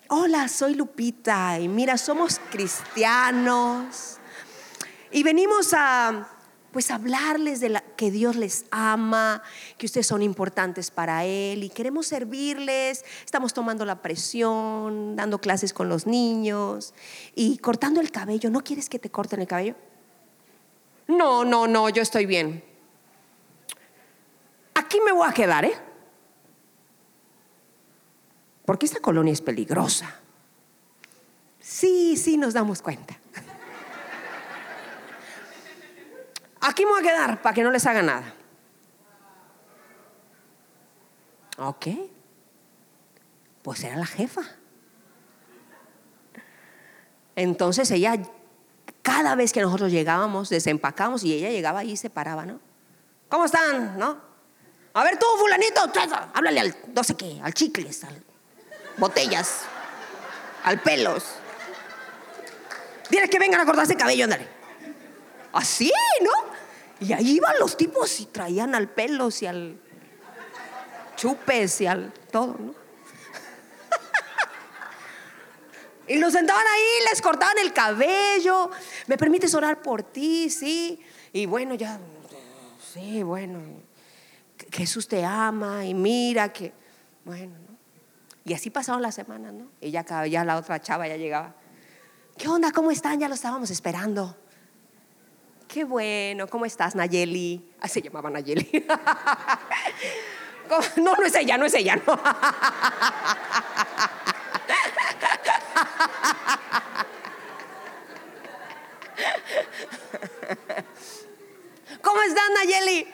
Hola, soy Lupita y mira, somos cristianos y venimos a pues hablarles de que Dios les ama, que ustedes son importantes para Él y queremos servirles. Estamos tomando la presión, dando clases con los niños y cortando el cabello. ¿No quieres que te corten el cabello? No, no, no, yo estoy bien. Aquí me voy a quedar, ¿eh? Porque esta colonia es peligrosa. Sí, sí, nos damos cuenta. Aquí me voy a quedar para que no les haga nada. Ok. Pues era la jefa. Entonces ella, cada vez que nosotros llegábamos, desempacamos y ella llegaba y se paraba, ¿no? ¿Cómo están? ¿No? A ver tú, fulanito, háblale al, no sé qué, al chicles, al botellas, al pelos. Dile que vengan a cortarse el cabello, ándale. Así, ¿no? Y ahí iban los tipos y traían al pelos y al chupes y al todo, ¿no? y los sentaban ahí, les cortaban el cabello. ¿Me permites orar por ti? Sí. Y bueno, ya, sí, bueno. Jesús te ama y mira que, bueno, ¿no? Y así pasaron las semanas, ¿no? Y ya, ya la otra chava ya llegaba. ¿Qué onda? ¿Cómo están? Ya lo estábamos esperando. Qué bueno, ¿cómo estás, Nayeli? Se llamaba Nayeli. No, no es ella, no es ella. ¿Cómo estás, Nayeli?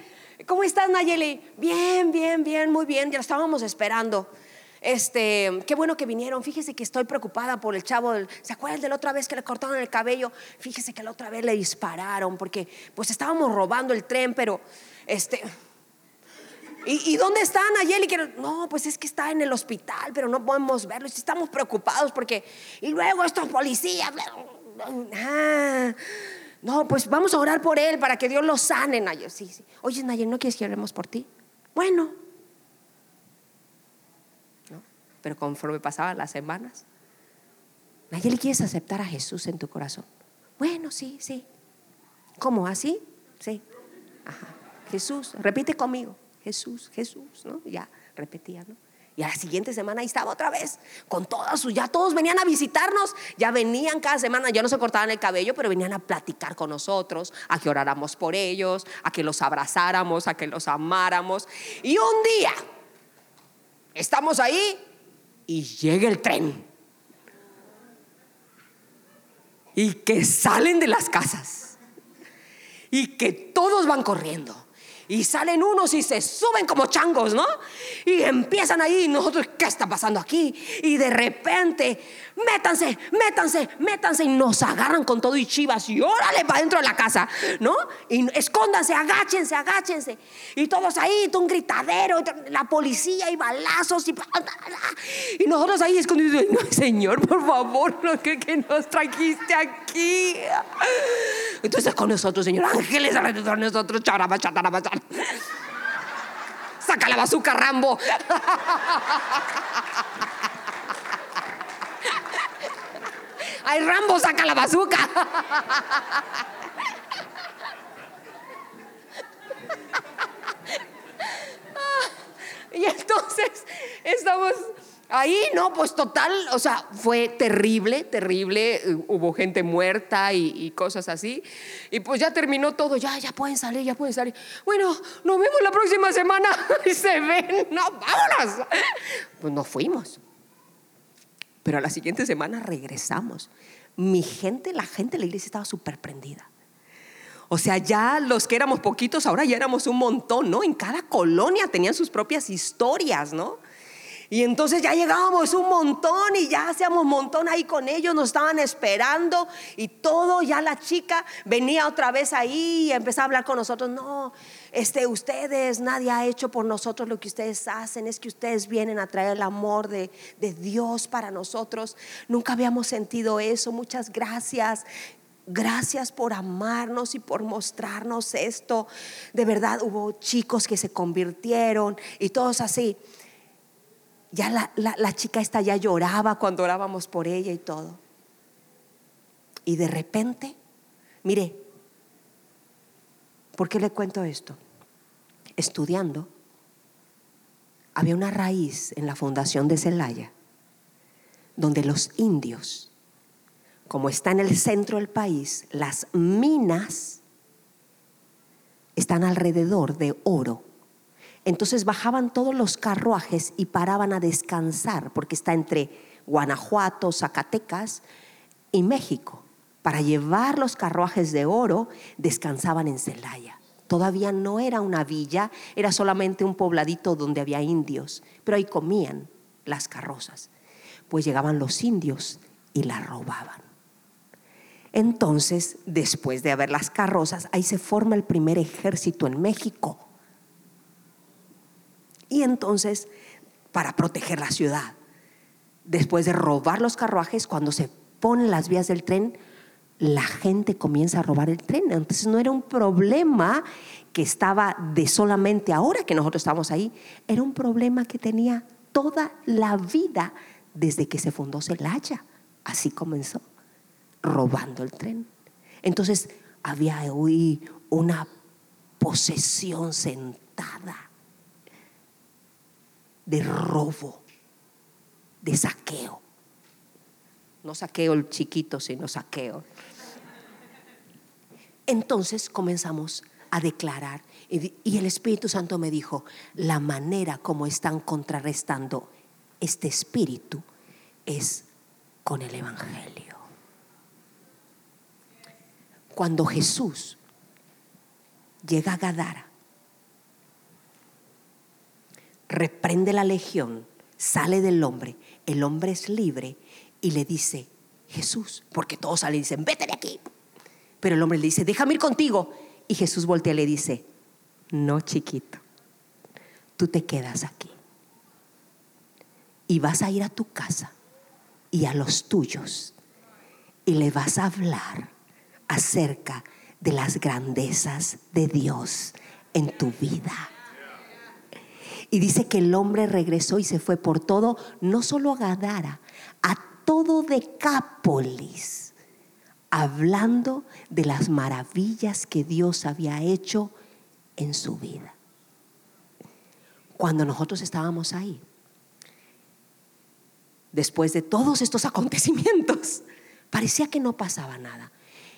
¿Cómo estás, Nayeli? Bien, bien, bien, muy bien. Ya estábamos esperando. Este, qué bueno que vinieron. Fíjese que estoy preocupada por el chavo. ¿Se acuerdan de la otra vez que le cortaron el cabello? Fíjese que la otra vez le dispararon porque pues estábamos robando el tren, pero este... ¿Y, dónde están Ayeli? No, pues es que está en el hospital, pero no podemos verlo. Estamos preocupados porque... Y luego estos policías... Ah, no, pues vamos a orar por él para que Dios lo sane, Nayer. Sí, sí. Oye, Nayer, ¿no quieres que oremos por ti? Bueno. ¿No? Pero conforme pasaban las semanas, Nayeli, ¿quieres aceptar a Jesús en tu corazón? Bueno, sí, sí. ¿Cómo? ¿Así? Sí. Ajá. Jesús, repite conmigo. Jesús, Jesús, ¿no? Ya repetía, ¿no? Y a la siguiente semana ahí estaba otra vez, con todas sus, ya todos venían a visitarnos, ya venían cada semana, ya no se cortaban el cabello, pero venían a platicar con nosotros, a que oráramos por ellos, a que los abrazáramos, a que los amáramos. Y un día, estamos ahí y llega el tren. Y que salen de las casas. Y que todos van corriendo y salen unos y se suben como changos, ¿no? Y empiezan ahí, nosotros, ¿qué está pasando aquí? Y de repente, métanse, métanse, métanse, y nos agarran con todo y chivas, y órale para dentro de la casa, ¿no? Y escóndanse, agáchense, agáchense. Y todos ahí, un gritadero, la policía y balazos, y, y nosotros ahí escondidos, no, Señor, por favor, lo que, que nos trajiste aquí. Entonces con nosotros, Señor, ángeles alrededor de nosotros, charaba, chataraba, Saca la bazooka, Rambo. Ay, Rambo, saca la bazooka. Y entonces estamos Ahí no, pues total, o sea, fue terrible, terrible, hubo gente muerta y, cosas así. Y pues ya terminó todo, ya, ya pueden salir, ya pueden salir. Bueno, nos vemos la próxima semana y se ven, no, vámonos. Pues nos fuimos. Pero a la siguiente semana regresamos. Mi gente, la gente de la iglesia estaba súper prendida. O sea, ya los que éramos poquitos, ahora ya éramos un montón, ¿no? En cada colonia tenían sus propias historias, ¿no? Y entonces ya llegábamos un montón y ya hacíamos un montón ahí con ellos, nos estaban esperando y todo, ya la chica venía otra vez ahí y empezó a hablar con nosotros, no, este, ustedes, nadie ha hecho por nosotros lo que ustedes hacen, es que ustedes vienen a traer el amor de, de Dios para nosotros, nunca habíamos sentido eso, muchas gracias. Gracias por amarnos y por mostrarnos esto. De verdad hubo chicos que se convirtieron y todos así ya la, chica esta ya lloraba cuando orábamos por ella y todo. Y de repente, mire, ¿por qué le cuento esto? Estudiando, había una raíz en la fundación de Celaya, donde los indios, como está en el centro del país, las minas están alrededor de oro entonces bajaban todos los carruajes y paraban a descansar, porque está entre Guanajuato, Zacatecas y México. Para llevar los carruajes de oro, descansaban en Celaya. Todavía no era una villa, era solamente un pobladito donde había indios, pero ahí comían las carrozas. Pues llegaban los indios y la robaban. Entonces, después de haber las carrozas, ahí se forma el primer ejército en México y entonces, para proteger la ciudad, después de robar los carruajes, cuando se ponen las vías del tren, la gente comienza a robar el tren. Entonces no era un problema que estaba de solamente ahora que nosotros estamos ahí, era un problema que tenía toda la vida desde que se fundó Celaya. Así comenzó, robando el tren. Entonces había hoy una posesión sentada de robo, de saqueo. No saqueo el chiquito, sino saqueo. Entonces comenzamos a declarar y el Espíritu Santo me dijo, la manera como están contrarrestando este espíritu es con el Evangelio. Cuando Jesús llega a Gadara, reprende la legión, sale del hombre, el hombre es libre y le dice, Jesús, porque todos salen y dicen, vete de aquí. Pero el hombre le dice, déjame ir contigo. Y Jesús voltea y le dice, no chiquito, tú te quedas aquí. Y vas a ir a tu casa y a los tuyos. y le vas a hablar acerca de las grandezas de Dios en tu vida. Y dice que el hombre regresó y se fue por todo, no solo a Gadara, a todo Decápolis, hablando de las maravillas que Dios había hecho en su vida. Cuando nosotros estábamos ahí, después de todos estos acontecimientos, parecía que no pasaba nada.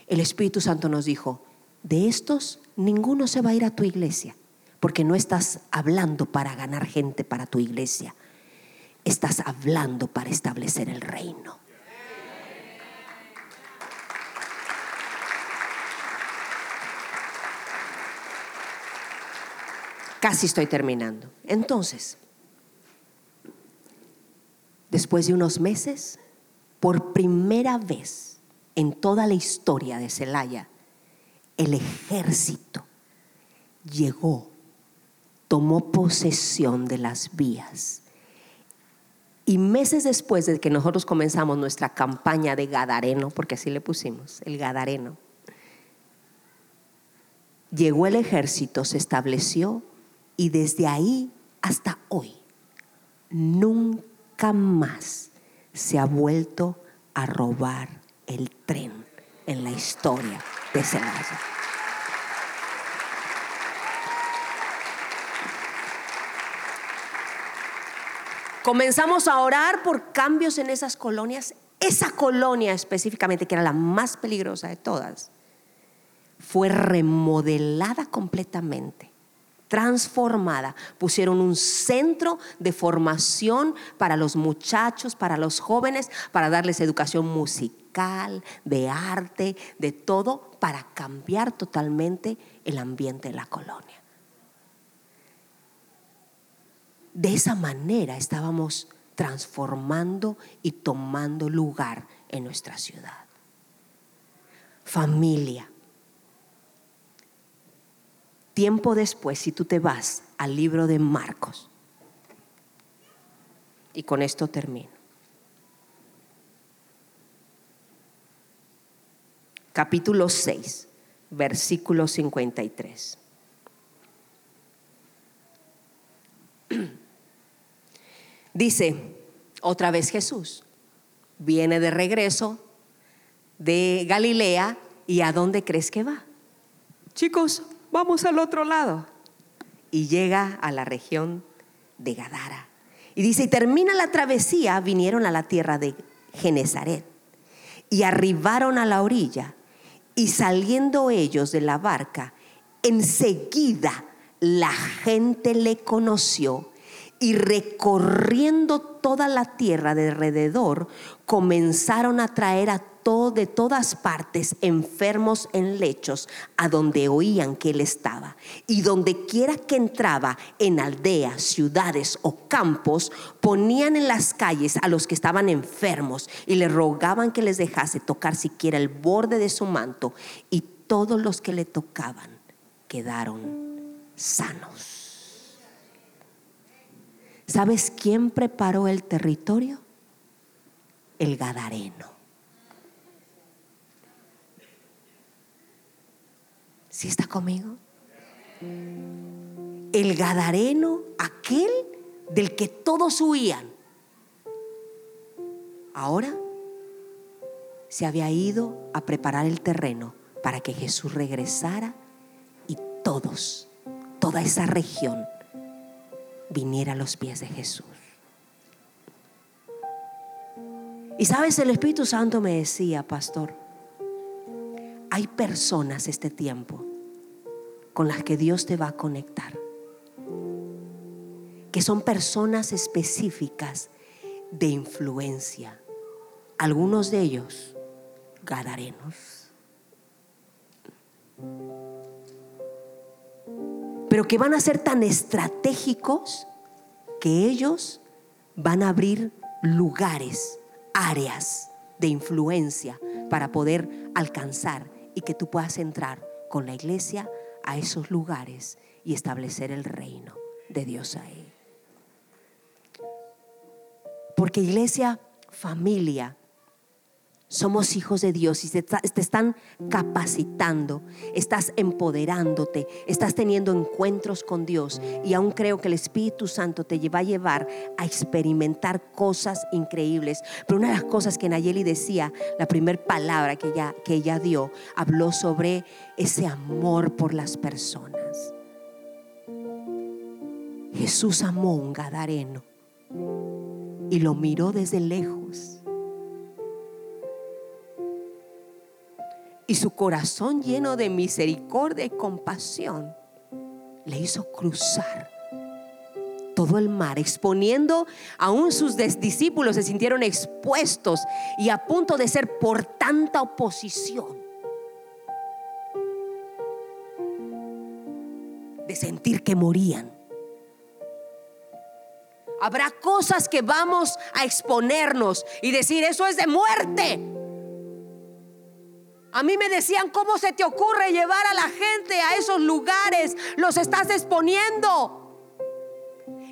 El Espíritu Santo nos dijo, de estos ninguno se va a ir a tu iglesia, porque no estás hablando para ganar gente para tu iglesia, estás hablando para establecer el reino. Casi estoy terminando. Entonces, después de unos meses, por primera vez en toda la historia de Celaya, el ejército llegó, tomó posesión de las vías. Y meses después de que nosotros comenzamos nuestra campaña de Gadareno, porque así le pusimos, el Gadareno, llegó el ejército, se estableció y desde ahí hasta hoy nunca más se ha vuelto a robar el tren en la historia de Celaya. Comenzamos a orar por cambios en esas colonias. Esa colonia específicamente, que era la más peligrosa de todas, fue remodelada completamente transformada. Pusieron un centro de formación para los muchachos, para los jóvenes, para darles educación musical, de arte, de todo, para cambiar totalmente el ambiente de la colonia. De esa manera estábamos transformando y tomando lugar en nuestra ciudad. Familia Tiempo después, si tú te vas al libro de Marcos, y con esto termino. Capítulo 6, versículo 53. Dice otra vez Jesús, viene de regreso de Galilea y ¿a dónde crees que va? Chicos, vamos al otro lado. Y llega a la región de Gadara. Y dice, y termina la travesía, vinieron a la tierra de Genezaret y arribaron a la orilla y saliendo ellos de la barca, enseguida la gente le conoció y recorriendo toda la tierra de alrededor, comenzaron a traer a de todas partes enfermos en lechos a donde oían que él estaba. Y donde quiera que entraba, en aldeas, ciudades o campos, ponían en las calles a los que estaban enfermos y le rogaban que les dejase tocar siquiera el borde de su manto. Y todos los que le tocaban quedaron sanos. ¿Sabes quién preparó el territorio? El Gadareno. ¿Sí está conmigo? El Gadareno, aquel del que todos huían, ahora se había ido a preparar el terreno para que Jesús regresara y todos, toda esa región, viniera a los pies de Jesús. Y sabes, el Espíritu Santo me decía, pastor, hay personas este tiempo con las que Dios te va a conectar, que son personas específicas de influencia, algunos de ellos gadarenos, pero que van a ser tan estratégicos que ellos van a abrir lugares, áreas de influencia para poder alcanzar y que tú puedas entrar con la iglesia a esos lugares y establecer el reino de Dios ahí. Porque iglesia, familia, Somos hijos de Dios y te, están capacitando, estás empoderándote, estás teniendo encuentros con Dios y aún creo que el Espíritu Santo te va a llevar a experimentar cosas increíbles. Pero una de las cosas que Nayeli decía, la primera palabra que ella, que ella dio, habló sobre ese amor por las personas. Jesús amó un gadareno y lo miró desde lejos y su corazón lleno de misericordia y compasión le hizo cruzar todo el mar, exponiendo aún sus discípulos se sintieron expuestos y a punto de ser por tanta oposición. De sentir que morían. Habrá cosas que vamos a exponernos y decir, eso es de muerte. A mí me decían, ¿cómo se te ocurre llevar a la gente a esos lugares? Los estás exponiendo.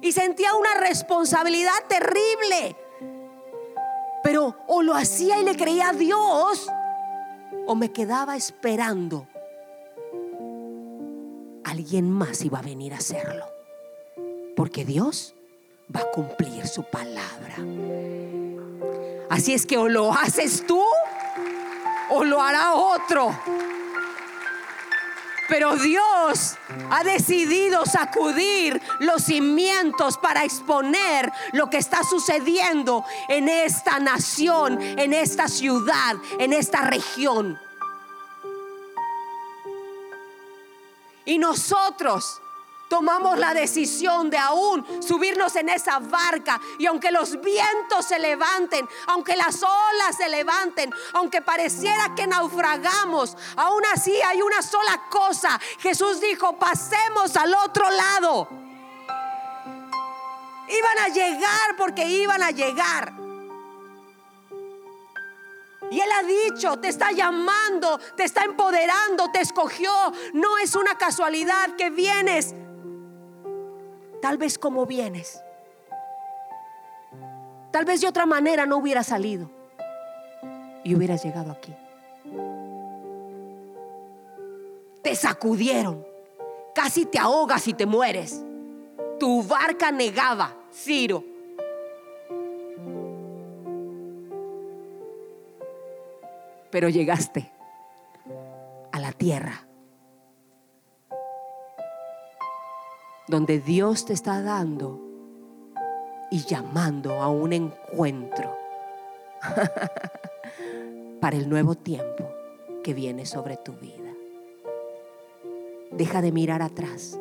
Y sentía una responsabilidad terrible. Pero o lo hacía y le creía a Dios, o me quedaba esperando. Alguien más iba a venir a hacerlo. Porque Dios va a cumplir su palabra. Así es que o lo haces tú o lo hará otro. Pero Dios ha decidido sacudir los cimientos para exponer lo que está sucediendo en esta nación, en esta ciudad, en esta región. Y nosotros tomamos la decisión de aún subirnos en esa barca y aunque los vientos se levanten, aunque las olas se levanten, aunque pareciera que naufragamos, aún así hay una sola cosa. Jesús dijo, pasemos al otro lado. Iban a llegar porque iban a llegar. Y Él ha dicho, te está llamando, te está empoderando, te escogió. No es una casualidad que vienes tal vez como vienes. Tal vez de otra manera no hubiera salido y hubieras llegado aquí. Te sacudieron, casi te ahogas y te mueres. Tu barca negaba, Ciro. Pero llegaste a la tierra donde Dios te está dando y llamando a un encuentro para el nuevo tiempo que viene sobre tu vida. Deja de mirar atrás.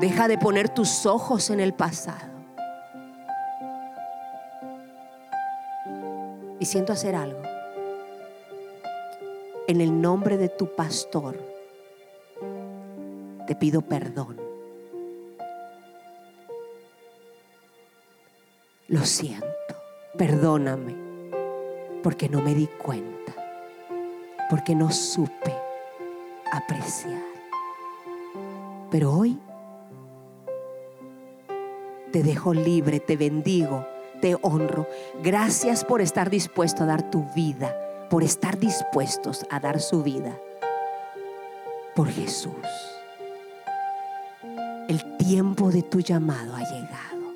Deja de poner tus ojos en el pasado. Y siento hacer algo. En el nombre de tu pastor te pido perdón. Lo siento, perdóname, porque no me di cuenta, porque no supe apreciar. Pero hoy te dejo libre, te bendigo, te honro. Gracias por estar dispuesto a dar tu vida, por estar dispuestos a dar su vida por Jesús tiempo de tu llamado ha llegado.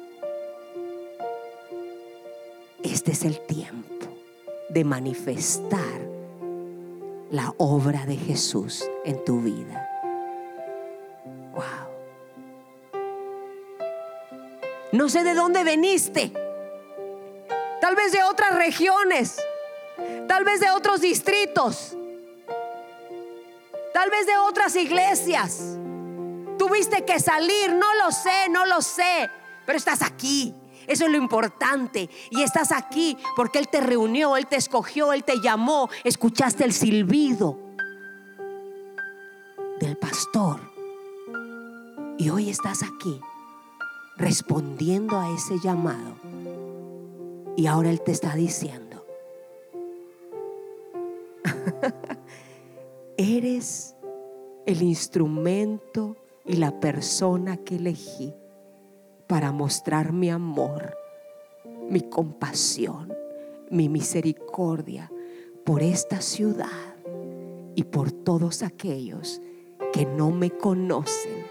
Este es el tiempo de manifestar la obra de Jesús en tu vida. Wow. No sé de dónde veniste. Tal vez de otras regiones. Tal vez de otros distritos. Tal vez de otras iglesias tuviste que salir, no lo sé, no lo sé, pero estás aquí. Eso es lo importante. Y estás aquí porque Él te reunió, Él te escogió, Él te llamó. Escuchaste el silbido del pastor. Y hoy estás aquí respondiendo a ese llamado. Y ahora Él te está diciendo, eres el instrumento y la persona que elegí para mostrar mi amor mi compasión, mi misericordia por esta ciudad y por todos aquellos que no me conocen,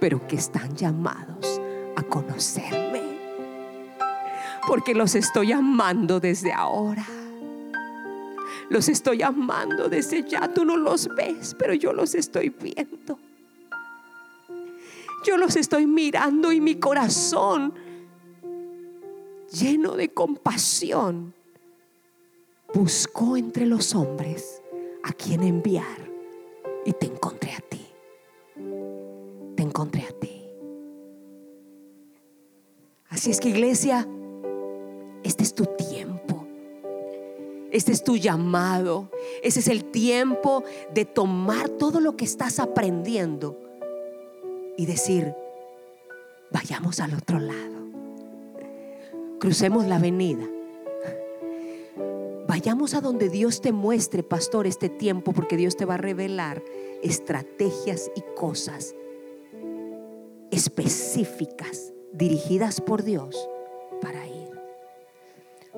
pero que están llamados a conocerme. Porque los estoy amando desde ahora. Los estoy amando desde ya. Tú no los ves, pero yo los estoy viendo. Yo los estoy mirando y mi corazón, lleno de compasión, buscó entre los hombres a quien enviar y te encontré a ti. Te encontré a ti. Así es que iglesia, este es tu tiempo. Este es tu llamado. Ese es el tiempo de tomar todo lo que estás aprendiendo y decir, vayamos al otro lado. Crucemos la avenida. Vayamos a donde Dios te muestre, pastor, este tiempo, porque Dios te va a revelar estrategias y cosas específicas dirigidas por Dios para ir.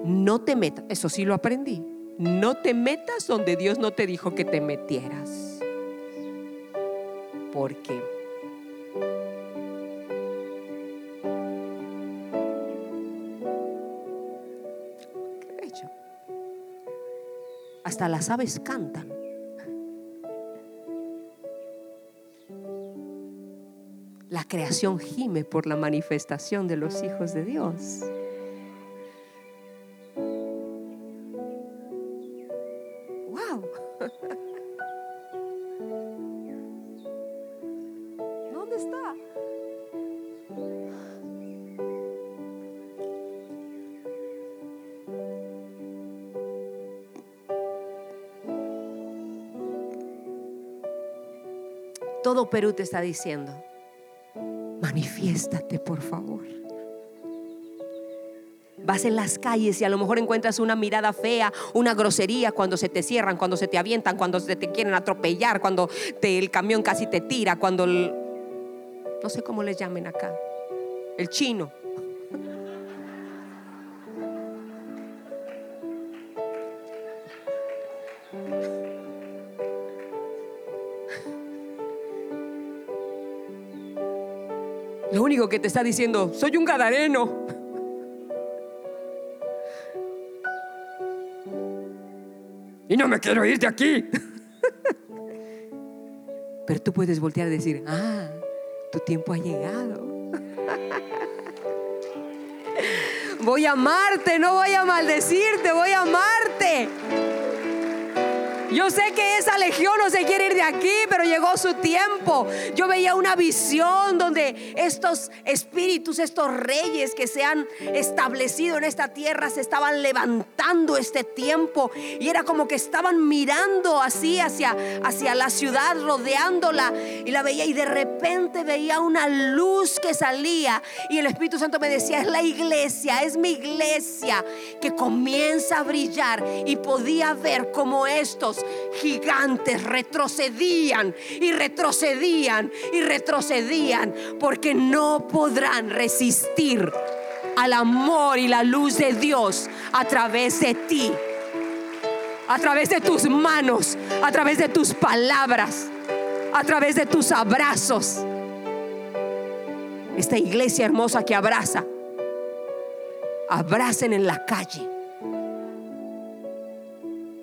No te metas, eso sí lo aprendí, no te metas donde Dios no te dijo que te metieras. Porque hasta las aves cantan. La creación gime por la manifestación de los hijos de Dios. Perú te está diciendo, manifiéstate por favor. Vas en las calles y a lo mejor encuentras una mirada fea, una grosería cuando se te cierran, cuando se te avientan, cuando se te quieren atropellar, cuando te- el camión casi te tira, cuando el- no sé cómo les llamen acá, el chino. Que te está diciendo, soy un gadareno. Y no me quiero ir de aquí. Pero tú puedes voltear y decir, ah, tu tiempo ha llegado. Voy a amarte, no voy a maldecirte, voy a amarte. Yo sé que esa legión no se quiere ir de aquí, pero llegó su tiempo. Yo veía una visión donde estos espíritus, estos reyes que se han establecido en esta tierra, se estaban levantando este tiempo. Y era como que estaban mirando así hacia, hacia la ciudad, rodeándola. Y la veía y de repente veía una luz que salía. Y el Espíritu Santo me decía, es la iglesia, es mi iglesia que comienza a brillar. Y podía ver como estos gigantes retrocedían y retrocedían y retrocedían porque no podrán resistir al amor y la luz de Dios a través de ti, a través de tus manos, a través de tus palabras, a través de tus abrazos. Esta iglesia hermosa que abraza, abracen en la calle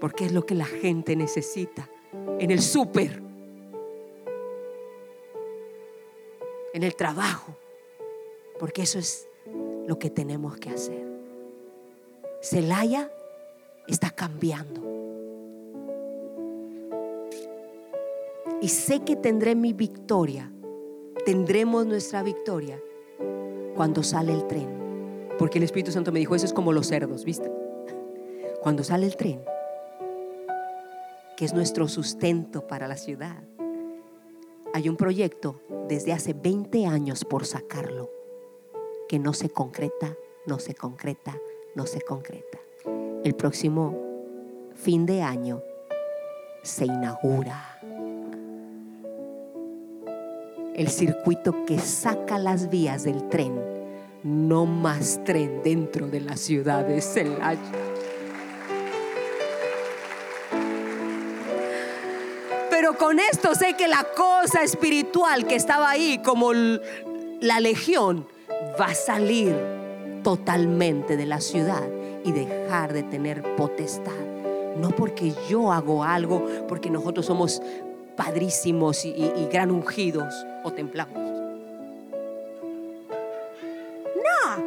porque es lo que la gente necesita en el súper, en el trabajo, porque eso es lo que tenemos que hacer. Celaya está cambiando. Y sé que tendré mi victoria, tendremos nuestra victoria cuando sale el tren. Porque el Espíritu Santo me dijo, eso es como los cerdos, ¿viste? Cuando sale el tren, que es nuestro sustento para la ciudad. Hay un proyecto desde hace 20 años por sacarlo, que no se concreta, no se concreta, no se concreta. El próximo fin de año se inaugura el circuito que saca las vías del tren no más tren dentro de la ciudad de Celaya. Con esto sé que la cosa espiritual que estaba ahí, como la legión, va a salir totalmente de la ciudad y dejar de tener potestad. No porque yo hago algo, porque nosotros somos padrísimos y, gran ungidos o templados. No,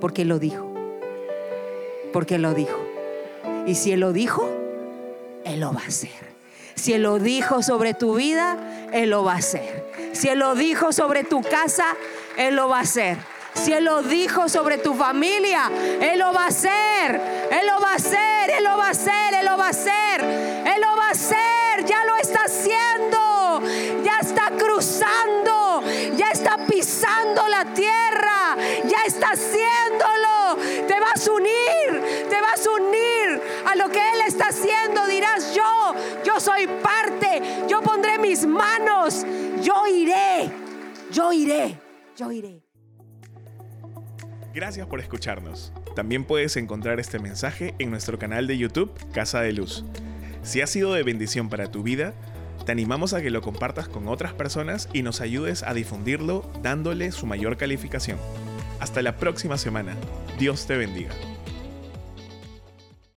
porque lo dijo. Porque lo dijo. Y si Él lo dijo, Él lo va a hacer. Si Él lo dijo sobre tu vida, Él lo va a hacer. Si Él lo dijo sobre tu casa, Él lo va a hacer. Si Él lo dijo sobre tu familia, Él lo va a hacer. Él lo va a hacer, Él lo va a hacer, Él lo va a hacer. Él lo va a hacer, ya lo está haciendo. Ya está cruzando, ya está pisando la tierra, ya está haciéndolo. Te vas a unir, te vas a unir a lo que está haciendo. Dirás yo, yo soy parte, yo pondré mis manos, yo iré, yo iré, yo iré. Gracias por escucharnos. También puedes encontrar este mensaje en nuestro canal de YouTube Casa de Luz. Si ha sido de bendición para tu vida, te animamos a que lo compartas con otras personas y nos ayudes a difundirlo dándole su mayor calificación. Hasta la próxima semana. Dios te bendiga.